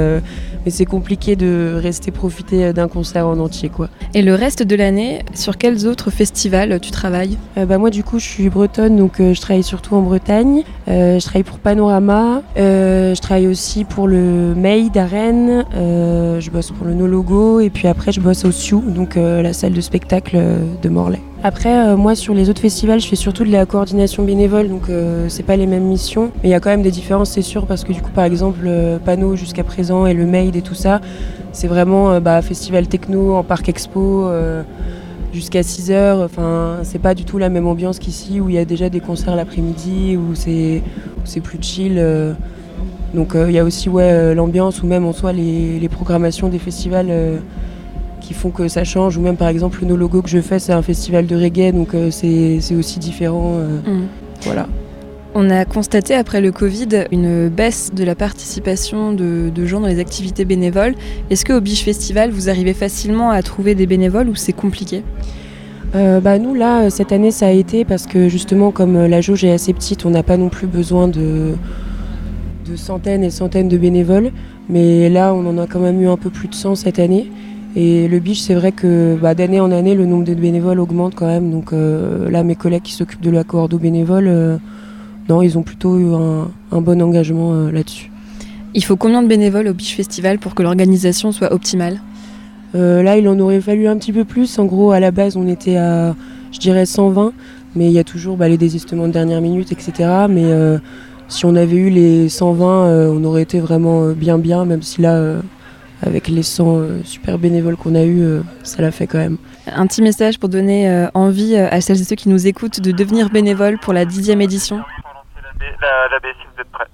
mais c'est compliqué de rester profiter d'un concert en entier quoi. Et le reste de l'année, sur quels autres festivals tu travailles? Euh, bah, moi, du coup, je suis bretonne, donc euh, je travaille surtout en Bretagne. Euh, je travaille pour Panorama. Euh, je travaille aussi pour le Made à Rennes. Euh, je bosse pour le No Logo. Et puis après, je bosse au Sioux, donc euh, la salle de spectacle euh, de Morlaix. Après, euh, moi, sur les autres festivals, je fais surtout de la coordination bénévole, donc euh, c'est pas les mêmes missions. Mais il y a quand même des différences, c'est sûr, parce que du coup, par exemple, euh, Pano jusqu'à présent et le Made et tout ça, c'est vraiment bah, festival techno en parc expo. jusqu'à 6 heures. Enfin, c'est pas du tout la même ambiance qu'ici où il y a déjà des concerts l'après-midi, où c'est plus chill. Donc il y a aussi ouais, l'ambiance ou même en soi les, programmations des festivals qui font que ça change. Ou même par exemple le No Logo que je fais, c'est un festival de reggae, donc euh, c'est aussi différent. euh, Voilà. On a constaté après le Covid une baisse de la participation de, de gens dans les activités bénévoles. Est-ce qu'au Biche Festival, vous arrivez facilement à trouver des bénévoles ou c'est compliqué? Euh, bah, nous, là, cette année, ça a été parce que justement, comme la jauge est assez petite, on n'a pas non plus besoin de, de centaines et centaines de bénévoles. Mais là, on en a quand même eu un peu plus de 100 cette année. Et le biche, c'est vrai que bah, d'année en année, le nombre de bénévoles augmente quand même. Donc euh, là, mes collègues qui s'occupent de la coordo bénévole, euh, non, ils ont plutôt eu un, un bon engagement euh, là-dessus. Il faut combien de bénévoles au Biche Festival pour que l'organisation soit optimale? Euh, là, il en aurait fallu un petit peu plus. En gros, à la base, on était à, je dirais, 120. Mais il y a toujours bah, les désistements de dernière minute, etc. Mais euh, si on avait eu les 120, euh, on aurait été vraiment euh, bien bien, même si là, euh, avec les 100 euh, super bénévoles qu'on a eu, euh, ça l'a fait quand même. Un petit message pour donner euh, envie à celles et ceux qui nous écoutent de devenir bénévoles pour la dixième édition. La, si vous êtes prêts.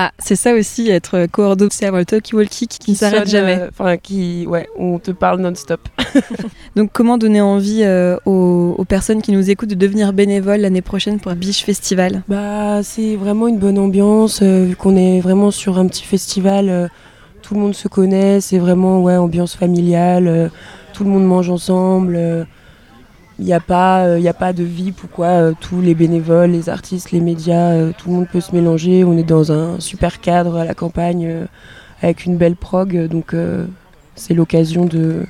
Ah, c'est ça aussi, être coordonné, c'est avoir le talkie-walkie qui ne s'arrête jamais. euh, Enfin, qui, ouais, on te parle non-stop. (laughs) (laughs) Donc comment donner envie euh, aux, aux personnes qui nous écoutent de devenir bénévoles l'année prochaine pour Biche Festival? Bah, c'est vraiment une bonne ambiance, euh, vu qu'on est vraiment sur un petit festival. Euh, tout le monde se connaît, c'est vraiment ouais, ambiance familiale. euh, tout le monde mange ensemble. Il n'y a, pas, euh, a pas de vie pourquoi euh, tous les bénévoles, les artistes, les médias, euh, tout le monde peut se mélanger. On est dans un super cadre à la campagne euh, avec une belle prog, euh, donc euh, c'est l'occasion de,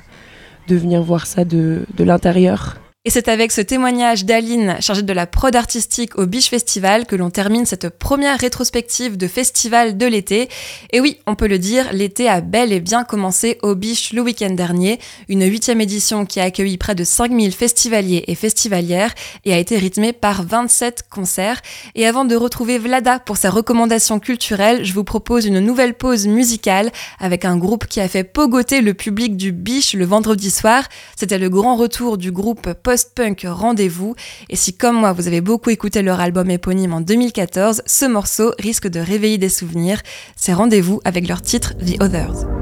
de venir voir ça de, de l'intérieur. Et c'est avec ce témoignage d'Aline, chargée de la prod artistique au Biche Festival, que l'on termine cette première rétrospective de festival de l'été. Et oui, on peut le dire, l'été a bel et bien commencé au Biche le week-end dernier, une huitième édition qui a accueilli près de 5000 festivaliers et festivalières et a été rythmée par 27 concerts. Et avant de retrouver Vlada pour sa recommandation culturelle, je vous propose une nouvelle pause musicale avec un groupe qui a fait pogoter le public du Biche le vendredi soir. C'était le grand retour du groupe post-punk Rendez-vous. Et si, comme moi, vous avez beaucoup écouté leur album éponyme en 2014, ce morceau risque de réveiller des souvenirs. C'est Rendez-vous avec leur titre The Others.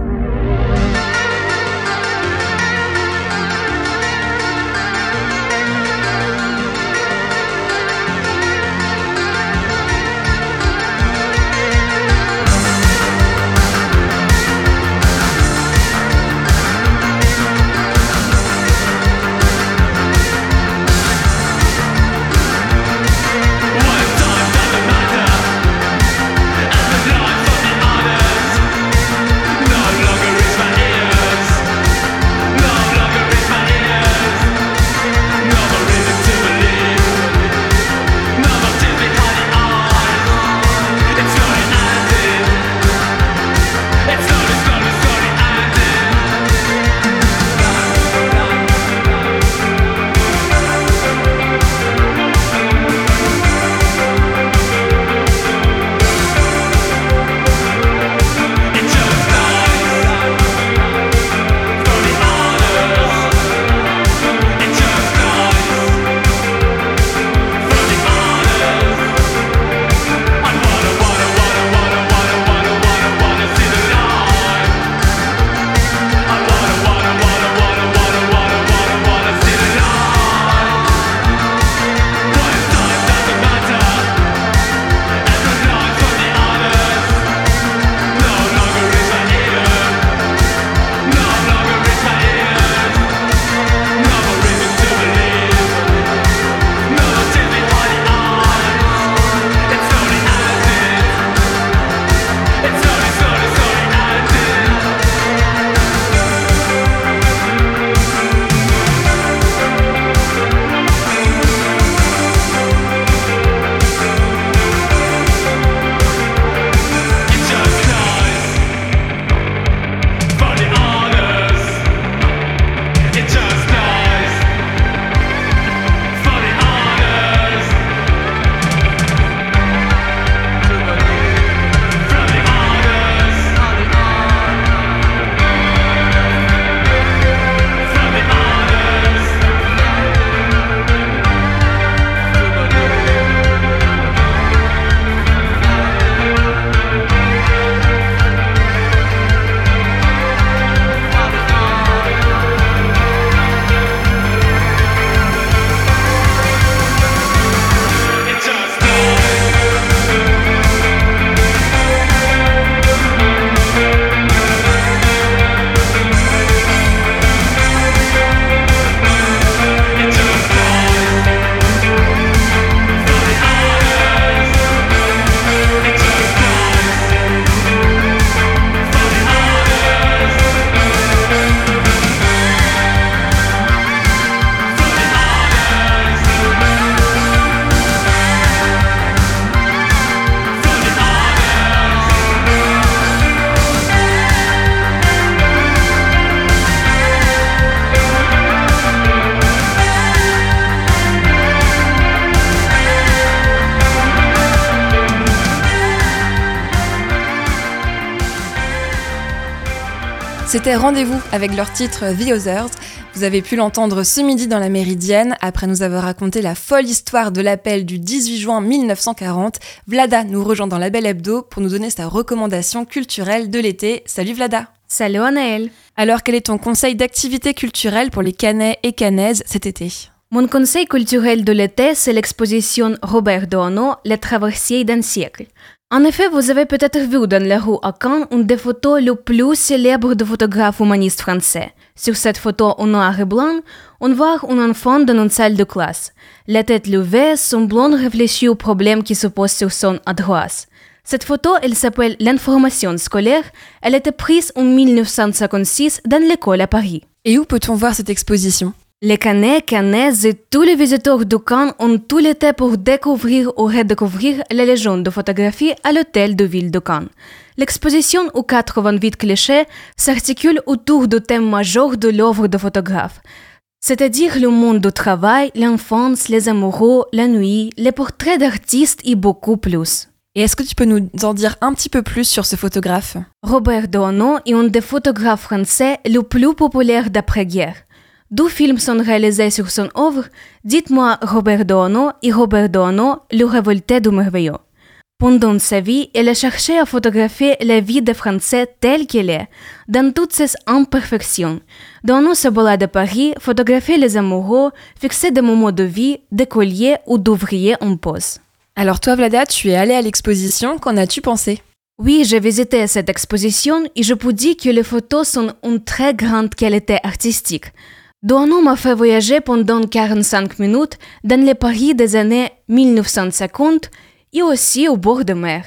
Rendez-vous avec leur titre The Others. Vous avez pu l'entendre ce midi dans la Méridienne. Après nous avoir raconté la folle histoire de l'appel du 18 juin 1940, Vlada nous rejoint dans la Belle Hebdo pour nous donner sa recommandation culturelle de l'été. Salut Vlada Salut Anaël Alors quel est ton conseil d'activité culturelle pour les Canais et Canaises cet été? Mon conseil culturel de l'été, c'est l'exposition Robert Doisneau, Les traversiers d'un siècle. En effet, vous avez peut-être vu dans la rue à Caen une des photos les plus célèbres de photographes humanistes français. Sur cette photo en noir et blanc, on voit un enfant dans une salle de classe. La tête levée, son blond réfléchit aux problèmes qui se posent sur son adresse. Cette photo, elle s'appelle L'information scolaire. Elle était prise en 1956 dans l'école à Paris. Et où peut-on voir cette exposition? Les Canais, Canaises et tous les visiteurs du Cannes ont tout l'été pour découvrir ou redécouvrir la légende de photographie à l'hôtel de ville de Cannes. L'exposition aux 88 clichés s'articule autour du thème majeur de l'œuvre de photographe, c'est-à-dire le monde du travail, l'enfance, les amoureux, la nuit, les portraits d'artistes et beaucoup plus. Et est-ce que tu peux nous en dire un petit peu plus sur ce photographe? Robert Doisneau est un des photographes français les plus populaires d'après-guerre. Deux films sont réalisés sur son œuvre, Dites-moi Robert Doisneau et Robert Doisneau, Le révolté du merveilleux. Pendant sa vie, il a cherché à photographier la vie des Français telle qu'elle est, dans toutes ses imperfections. Doisneau se balade à Paris, photographiait les amoureux, fixait des moments de vie, d'écoliers ou d'ouvriers en pause. Alors toi, Vlada, tu es allée à l'exposition, qu'en as-tu pensé? Oui, j'ai visité cette exposition et je peux dire que les photos sont une très grande qualité artistique. Doisneau m'a fait voyager pendant 45 minutes dans les Paris des années 1950 et aussi au bord de mer.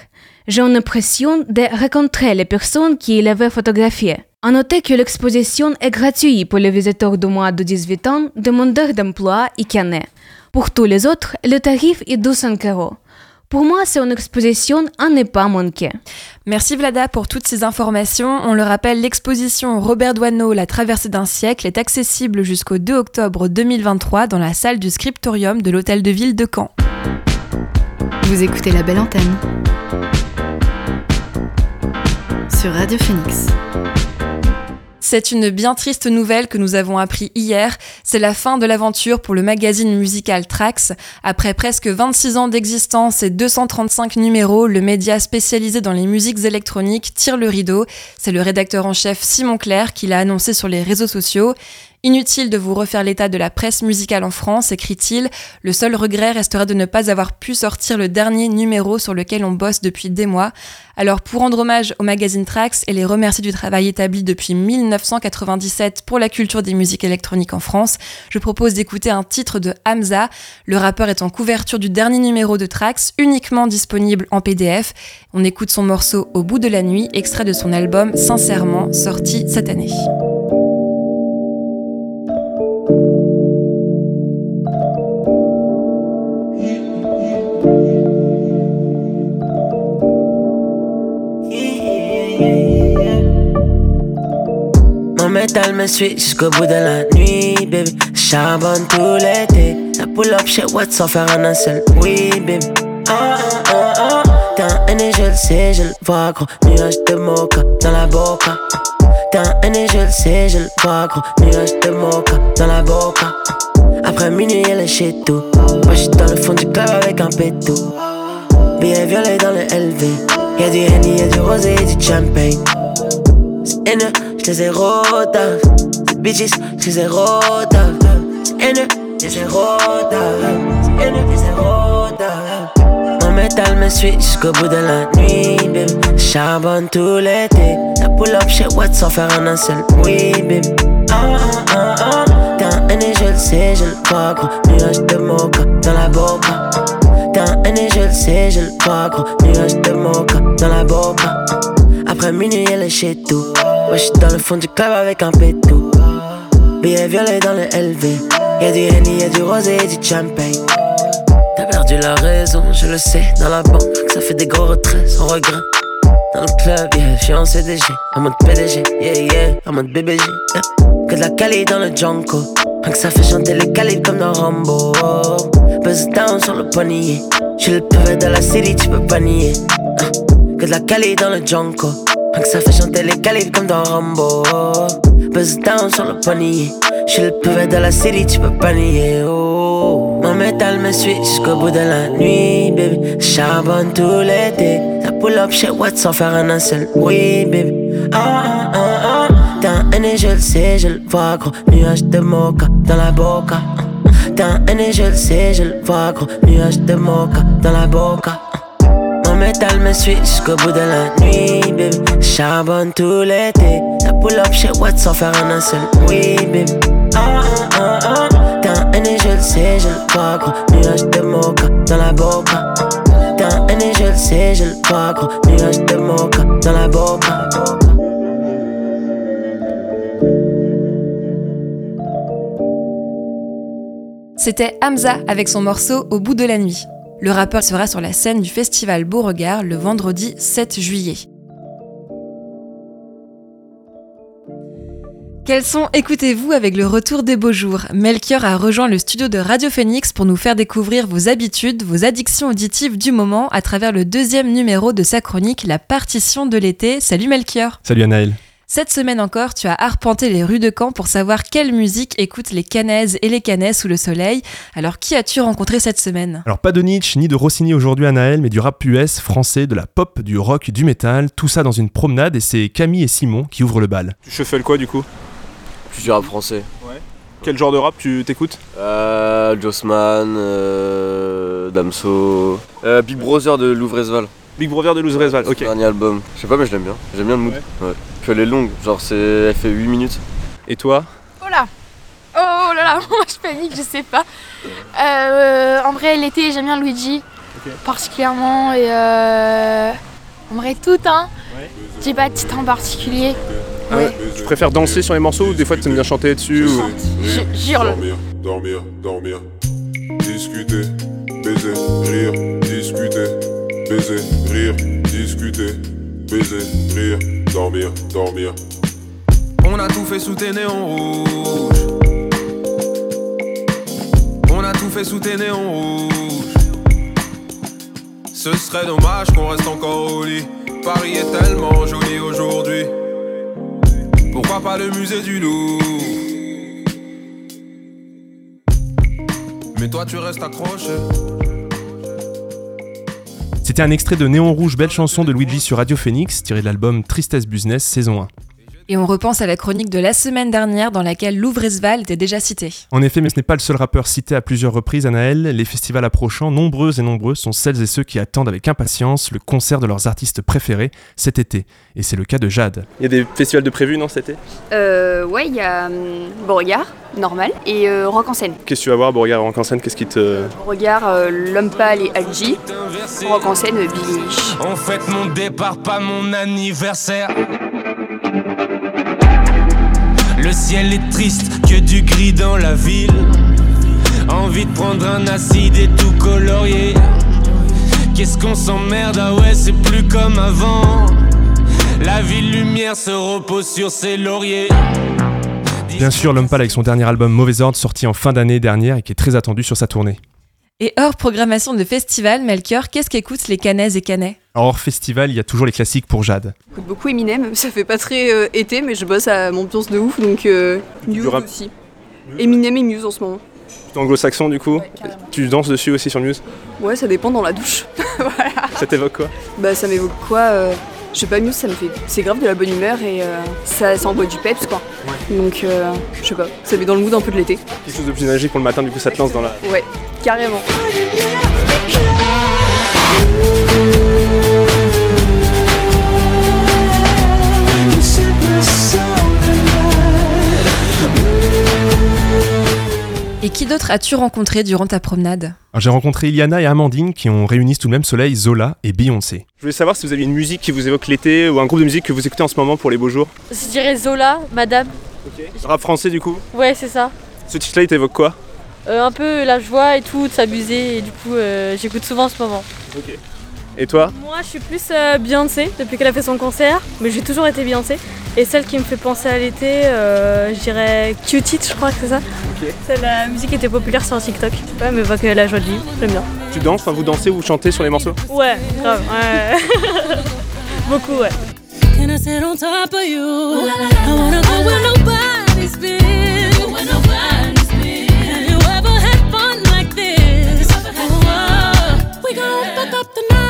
J'ai l'impression de rencontrer les personnes qui l'avaient photographié. À noter que l'exposition est gratuite pour les visiteurs de moins de 18 ans, demandeurs d'emploi et canets. Pour tous les autres, le tarif est 200 euros. Pour moi, c'est une exposition à ne pas manquer. Merci Vlada pour toutes ces informations. On le rappelle, l'exposition Robert Doisneau, La traversée d'un siècle, est accessible jusqu'au 2 octobre 2023 dans la salle du scriptorium de l'hôtel de ville de Caen. Vous écoutez la belle antenne sur Radio Phoenix. C'est une bien triste nouvelle que nous avons appris hier. C'est la fin de l'aventure pour le magazine musical Trax. Après presque 26 ans d'existence et 235 numéros, le média spécialisé dans les musiques électroniques tire le rideau. C'est le rédacteur en chef Simon Claire qui l'a annoncé sur les réseaux sociaux. Inutile de vous refaire l'état de la presse musicale en France, écrit-il. Le seul regret restera de ne pas avoir pu sortir le dernier numéro sur lequel on bosse depuis des mois. Alors pour rendre hommage au magazine Trax et les remercier du travail établi depuis 1997 pour la culture des musiques électroniques en France, je propose d'écouter un titre de Hamza. Le rappeur est en couverture du dernier numéro de Trax, uniquement disponible en PDF. On écoute son morceau Au bout de la nuit, extrait de son album Sincèrement, sorti cette année. Métal me suit jusqu'au bout de la nuit, baby. Charbonne tout l'été. Ça pull up chez Watt sans faire un seul oui, baby. Ah, ah, ah. T'es un aîné, je le sais, je le vois, gros. Nuage de mocha dans la boca. T'es un aîné, je le sais, je le vois, gros. Nuage de mocha dans la boca. Après minuit, elle est chez tout. Moi, j'suis dans le fond du club avec un pétou. Billet violet dans le LV. Y'a du Henny, y'a du rosé, du champagne. C'est haineux, j'les ai bitches, j'les ai rodave. C'est haineux, j'les ai rodave. C'est haineux, j'les ai rodave. Mon métal me suit jusqu'au bout de la nuit, baby. Charbonne tout l'été. Ça pull up chez Watt sans faire un seul oui, baby. Ah, ah, ah, ah. T'es un aîné, je le sais, je le vois, gros. Nuage de mocha dans la boca. T'es un aîné, je le sais, je le vois, gros. Nuage de mocha dans la boca. Après minuit, elle est chez tout. Moi, j'suis dans le fond du club avec un pétou. Billet violet dans le LV. Y'a du Henny, y'a du rosé, du champagne. T'as perdu la raison, je le sais. Dans la banque, ça fait des gros retraits sans regret. Dans le club, yeah, j'suis en CDG. En mode PDG, yeah, yeah. En mode BBG. Que de la Cali dans le Junko. Rien que ça fait chanter les calibres comme dans Rambo. Buzz down sur le poignet. J'suis le PV de la city, tu peux pas nier. Hein. Que de la Cali dans le Junko. Rien que ça fait chanter les calibres comme dans Rambo. Buzz down sur le panier. J'suis le plus de la city, tu peux pas nier. Oh. Mon métal me suit jusqu'au bout de la nuit, baby. Charbonne tout l'été. Ça pull up chez Watt sans faire un seul oui, baby. Ah, ah, ah, ah. T'es un et je le sais, je le vois, gros. Nuage de mocha dans la boca. T'es un et je le sais, je le vois, gros. Nuage de mocha dans la boca. Métal me suit jusqu'au bout de la nuit, baby. Charbonne tout l'été. Ça pull up chez Watt sans faire un seul oui, baby. Ah, ah, ah, ah. T'es un N et je le sais, je le vois, gros. Nuage de mocha dans la boca. T'es un N et je le sais, je le vois, gros. Nuage de mocha dans la boca. C'était Hamza avec son morceau Au bout de la nuit. Le rappeur sera sur la scène du festival Beauregard le vendredi 7 juillet. Quels son écoutez-vous avec le retour des beaux jours? Melchior a rejoint le studio de Radio Phoenix pour nous faire découvrir vos habitudes, vos addictions auditives du moment à travers le deuxième numéro de sa chronique La partition de l'été. Salut Melchior Salut Anaël cette semaine encore, tu as arpenté les rues de Caen pour savoir quelle musique écoutent les Canaises et les Canais sous le soleil. Alors, qui as-tu rencontré cette semaine? Alors, pas de Nietzsche ni de Rossini aujourd'hui, Anaël, mais du rap US français, de la pop, du rock, du métal, tout ça dans une promenade et c'est Camille et Simon qui ouvrent le bal. Tu shuffles quoi du coup? Plus du rap français. Ouais. Quel genre de rap tu t'écoutes? Euh, Jossman, euh, Damso, euh, Big Brother de Louvresval. Big Brother de Louvresval, ok. Dernier album. Je sais pas, mais je l'aime bien. J'aime bien le mood. Ouais. ouais. Puis elle est longue, genre c'est... elle fait 8 minutes. Et toi Oh là Oh là là, (laughs) moi je panique, je sais pas. Euh, en vrai, l'été, j'aime bien Luigi, okay. particulièrement. Et euh, en vrai, tout, hein. Ouais. J'ai pas de titre en particulier. Ah ouais. Tu préfères danser sur les morceaux ou des fois tu aimes bien chanter dessus je ou... Je, jure. Dormir, dormir, dormir. Discuter, baiser, rire, discuter, baiser, rire, discuter, baiser, rire, dormir, dormir. On a tout fait sous tes néons rouges. On a tout fait sous tes néons rouges. Ce serait dommage qu'on reste encore au lit. Paris est tellement joli aujourd'hui. Pourquoi pas le musée du Louvre? Mais toi tu restes accroché. C'était un extrait de Néon Rouge, belle chanson de Luigi sur Radio Phoenix, tiré de l'album Tristesse Business, saison 1. Et on repense à la chronique de la semaine dernière dans laquelle Louvresval était déjà cité. En effet, mais ce n'est pas le seul rappeur cité à plusieurs reprises à Naël. Les festivals approchant, nombreux et nombreux sont celles et ceux qui attendent avec impatience le concert de leurs artistes préférés cet été. Et c'est le cas de Jade. Il y a des festivals de prévus, non, cet été? Euh, Ouais, il y a hum, Beauregard, normal, et euh, Rock en scène. Qu'est-ce que tu vas voir, Beauregard, Rock en scène Qu'est-ce qui te. Beauregard, euh, L'Homme Pâle et Algie. Rock en scène, Billy. En fait, mon départ, pas mon anniversaire. Le ciel est triste, que du gris dans la ville. Envie de prendre un acide et tout colorier. Qu'est-ce qu'on s'emmerde, ah ouais, c'est plus comme avant. La ville lumière se repose sur ses lauriers. Bien sûr, L'Homme Pâle avec son dernier album Mauvais Ordre, sorti en fin d'année dernière et qui est très attendu sur sa tournée. Et hors programmation de festival, Melchior, qu'est-ce qu'écoutent les Canaises et Canais? Hors festival, il y a toujours les classiques pour Jade. J'écoute beaucoup Eminem, (laughs) ça fait pas très euh, été, mais je bosse à mon de ouf, donc euh, Muse aussi. Eminem et Muse en ce moment. Plutôt anglo-saxon du coup ouais, Tu danses dessus aussi sur Muse? Ouais, ça dépend dans la douche. (laughs) voilà. Ça t'évoque quoi? Bah ça m'évoque quoi euh, Je sais pas, Muse ça me fait... C'est grave de la bonne humeur et euh, ça, ça envoie du peps quoi. Ouais. Donc euh, je sais pas, ça met dans le mood un peu de l'été. Quelque chose de plus énergique pour le matin, du coup ça te lance dans la... Ouais, carrément. Et qui d'autre as-tu rencontré durant ta promenade? J'ai rencontré Iliana et Amandine qui ont réuni sous le même soleil Zola et Beyoncé. Je voulais savoir si vous aviez une musique qui vous évoque l'été ou un groupe de musique que vous écoutez en ce moment pour les beaux jours. Je dirais Zola, Madame. Ok. Rap français du coup Ouais, c'est ça. Ce titre-là il t'évoque quoi? Euh, Un peu la joie et tout, de s'amuser et du coup euh, j'écoute souvent en ce moment. Ok. Et toi Moi je suis plus euh, Beyoncé depuis qu'elle a fait son concert, mais j'ai toujours été Beyoncé. Et celle qui me fait penser à l'été, euh, je dirais Q-Tit, je crois que c'est ça. C'est la musique qui était populaire sur TikTok. Ouais, elle m'évoque la joie de vivre, j'aime bien. Tu danses, enfin vous dansez ou chantez sur les morceaux Ouais, grave, ouais. (laughs) Beaucoup, ouais. Can I sit on top of you? I wanna go where nobody's been. Have you ever had fun like this? Oh, we gon' fuck up the night.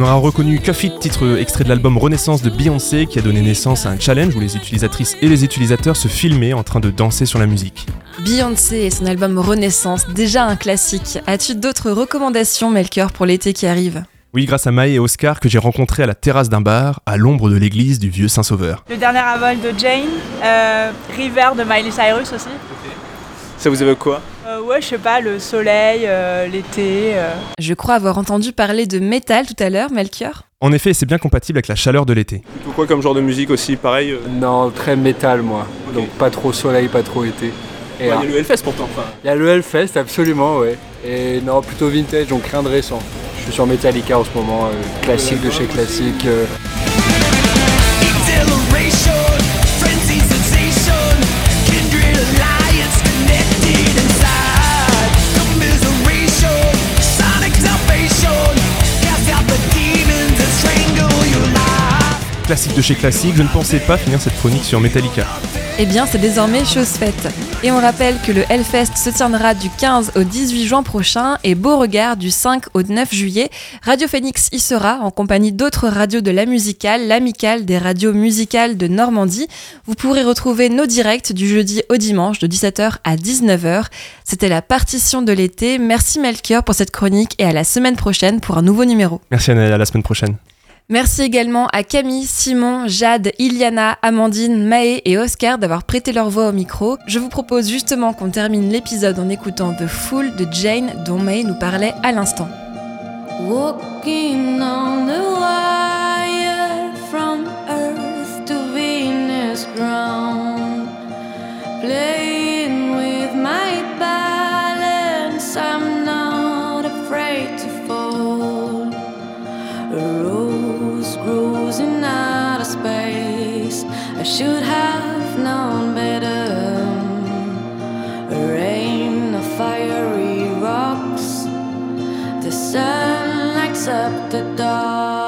On aura reconnu Cuff titre extrait de l'album Renaissance de Beyoncé, qui a donné naissance à un challenge où les utilisatrices et les utilisateurs se filmaient en train de danser sur la musique. Beyoncé et son album Renaissance, déjà un classique. As-tu d'autres recommandations, Melchior, pour l'été qui arrive? Oui, grâce à Maë et Oscar que j'ai rencontrés à la terrasse d'un bar, à l'ombre de l'église du vieux Saint-Sauveur. Le dernier album de Jane, euh, River de Miley Cyrus aussi. Ça vous évoque quoi? Euh, ouais, je sais pas, le soleil, euh, l'été. euh. Je crois avoir entendu parler de métal tout à l'heure, Melchior. En effet, c'est bien compatible avec la chaleur de l'été. Plutôt quoi comme genre de musique aussi, pareil euh? Non, très métal moi. Donc pas trop soleil, pas trop été. Ouais, Il y a le Hellfest pourtant. Enfin, Il y a le Hellfest, absolument, ouais. Et non, plutôt vintage, donc rien de récent. Je suis sur Metallica en ce moment, euh, classique de chez classique. Classique de chez classique, je ne pensais pas finir cette chronique sur Metallica. Eh bien, c'est désormais chose faite. Et on rappelle que le Hellfest se tiendra du 15 au 18 juin prochain et Beauregard du 5 au 9 juillet. Radio Phoenix y sera en compagnie d'autres radios de la musicale, l'amicale des radios musicales de Normandie. Vous pourrez retrouver nos directs du jeudi au dimanche de 17h à 19h. C'était la partition de l'été. Merci Melchior pour cette chronique et à la semaine prochaine pour un nouveau numéro. Merci Annelle, à la semaine prochaine. Merci également à Camille, Simon, Jade, Iliana, Amandine, Maë et Oscar d'avoir prêté leur voix au micro. Je vous propose justement qu'on termine l'épisode en écoutant The Fool de Jane dont May nous parlait à l'instant. I should have known better. A rain of fiery rocks. The sun lights up the dark.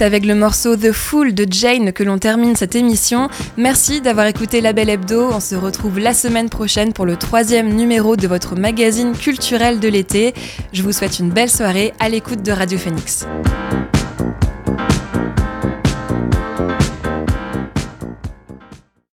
C'est avec le morceau The Fool de Jane que l'on termine cette émission. Merci d'avoir écouté La Belle Hebdo. On se retrouve la semaine prochaine pour le troisième numéro de votre magazine culturel de l'été. Je vous souhaite une belle soirée à l'écoute de Radio Phoenix.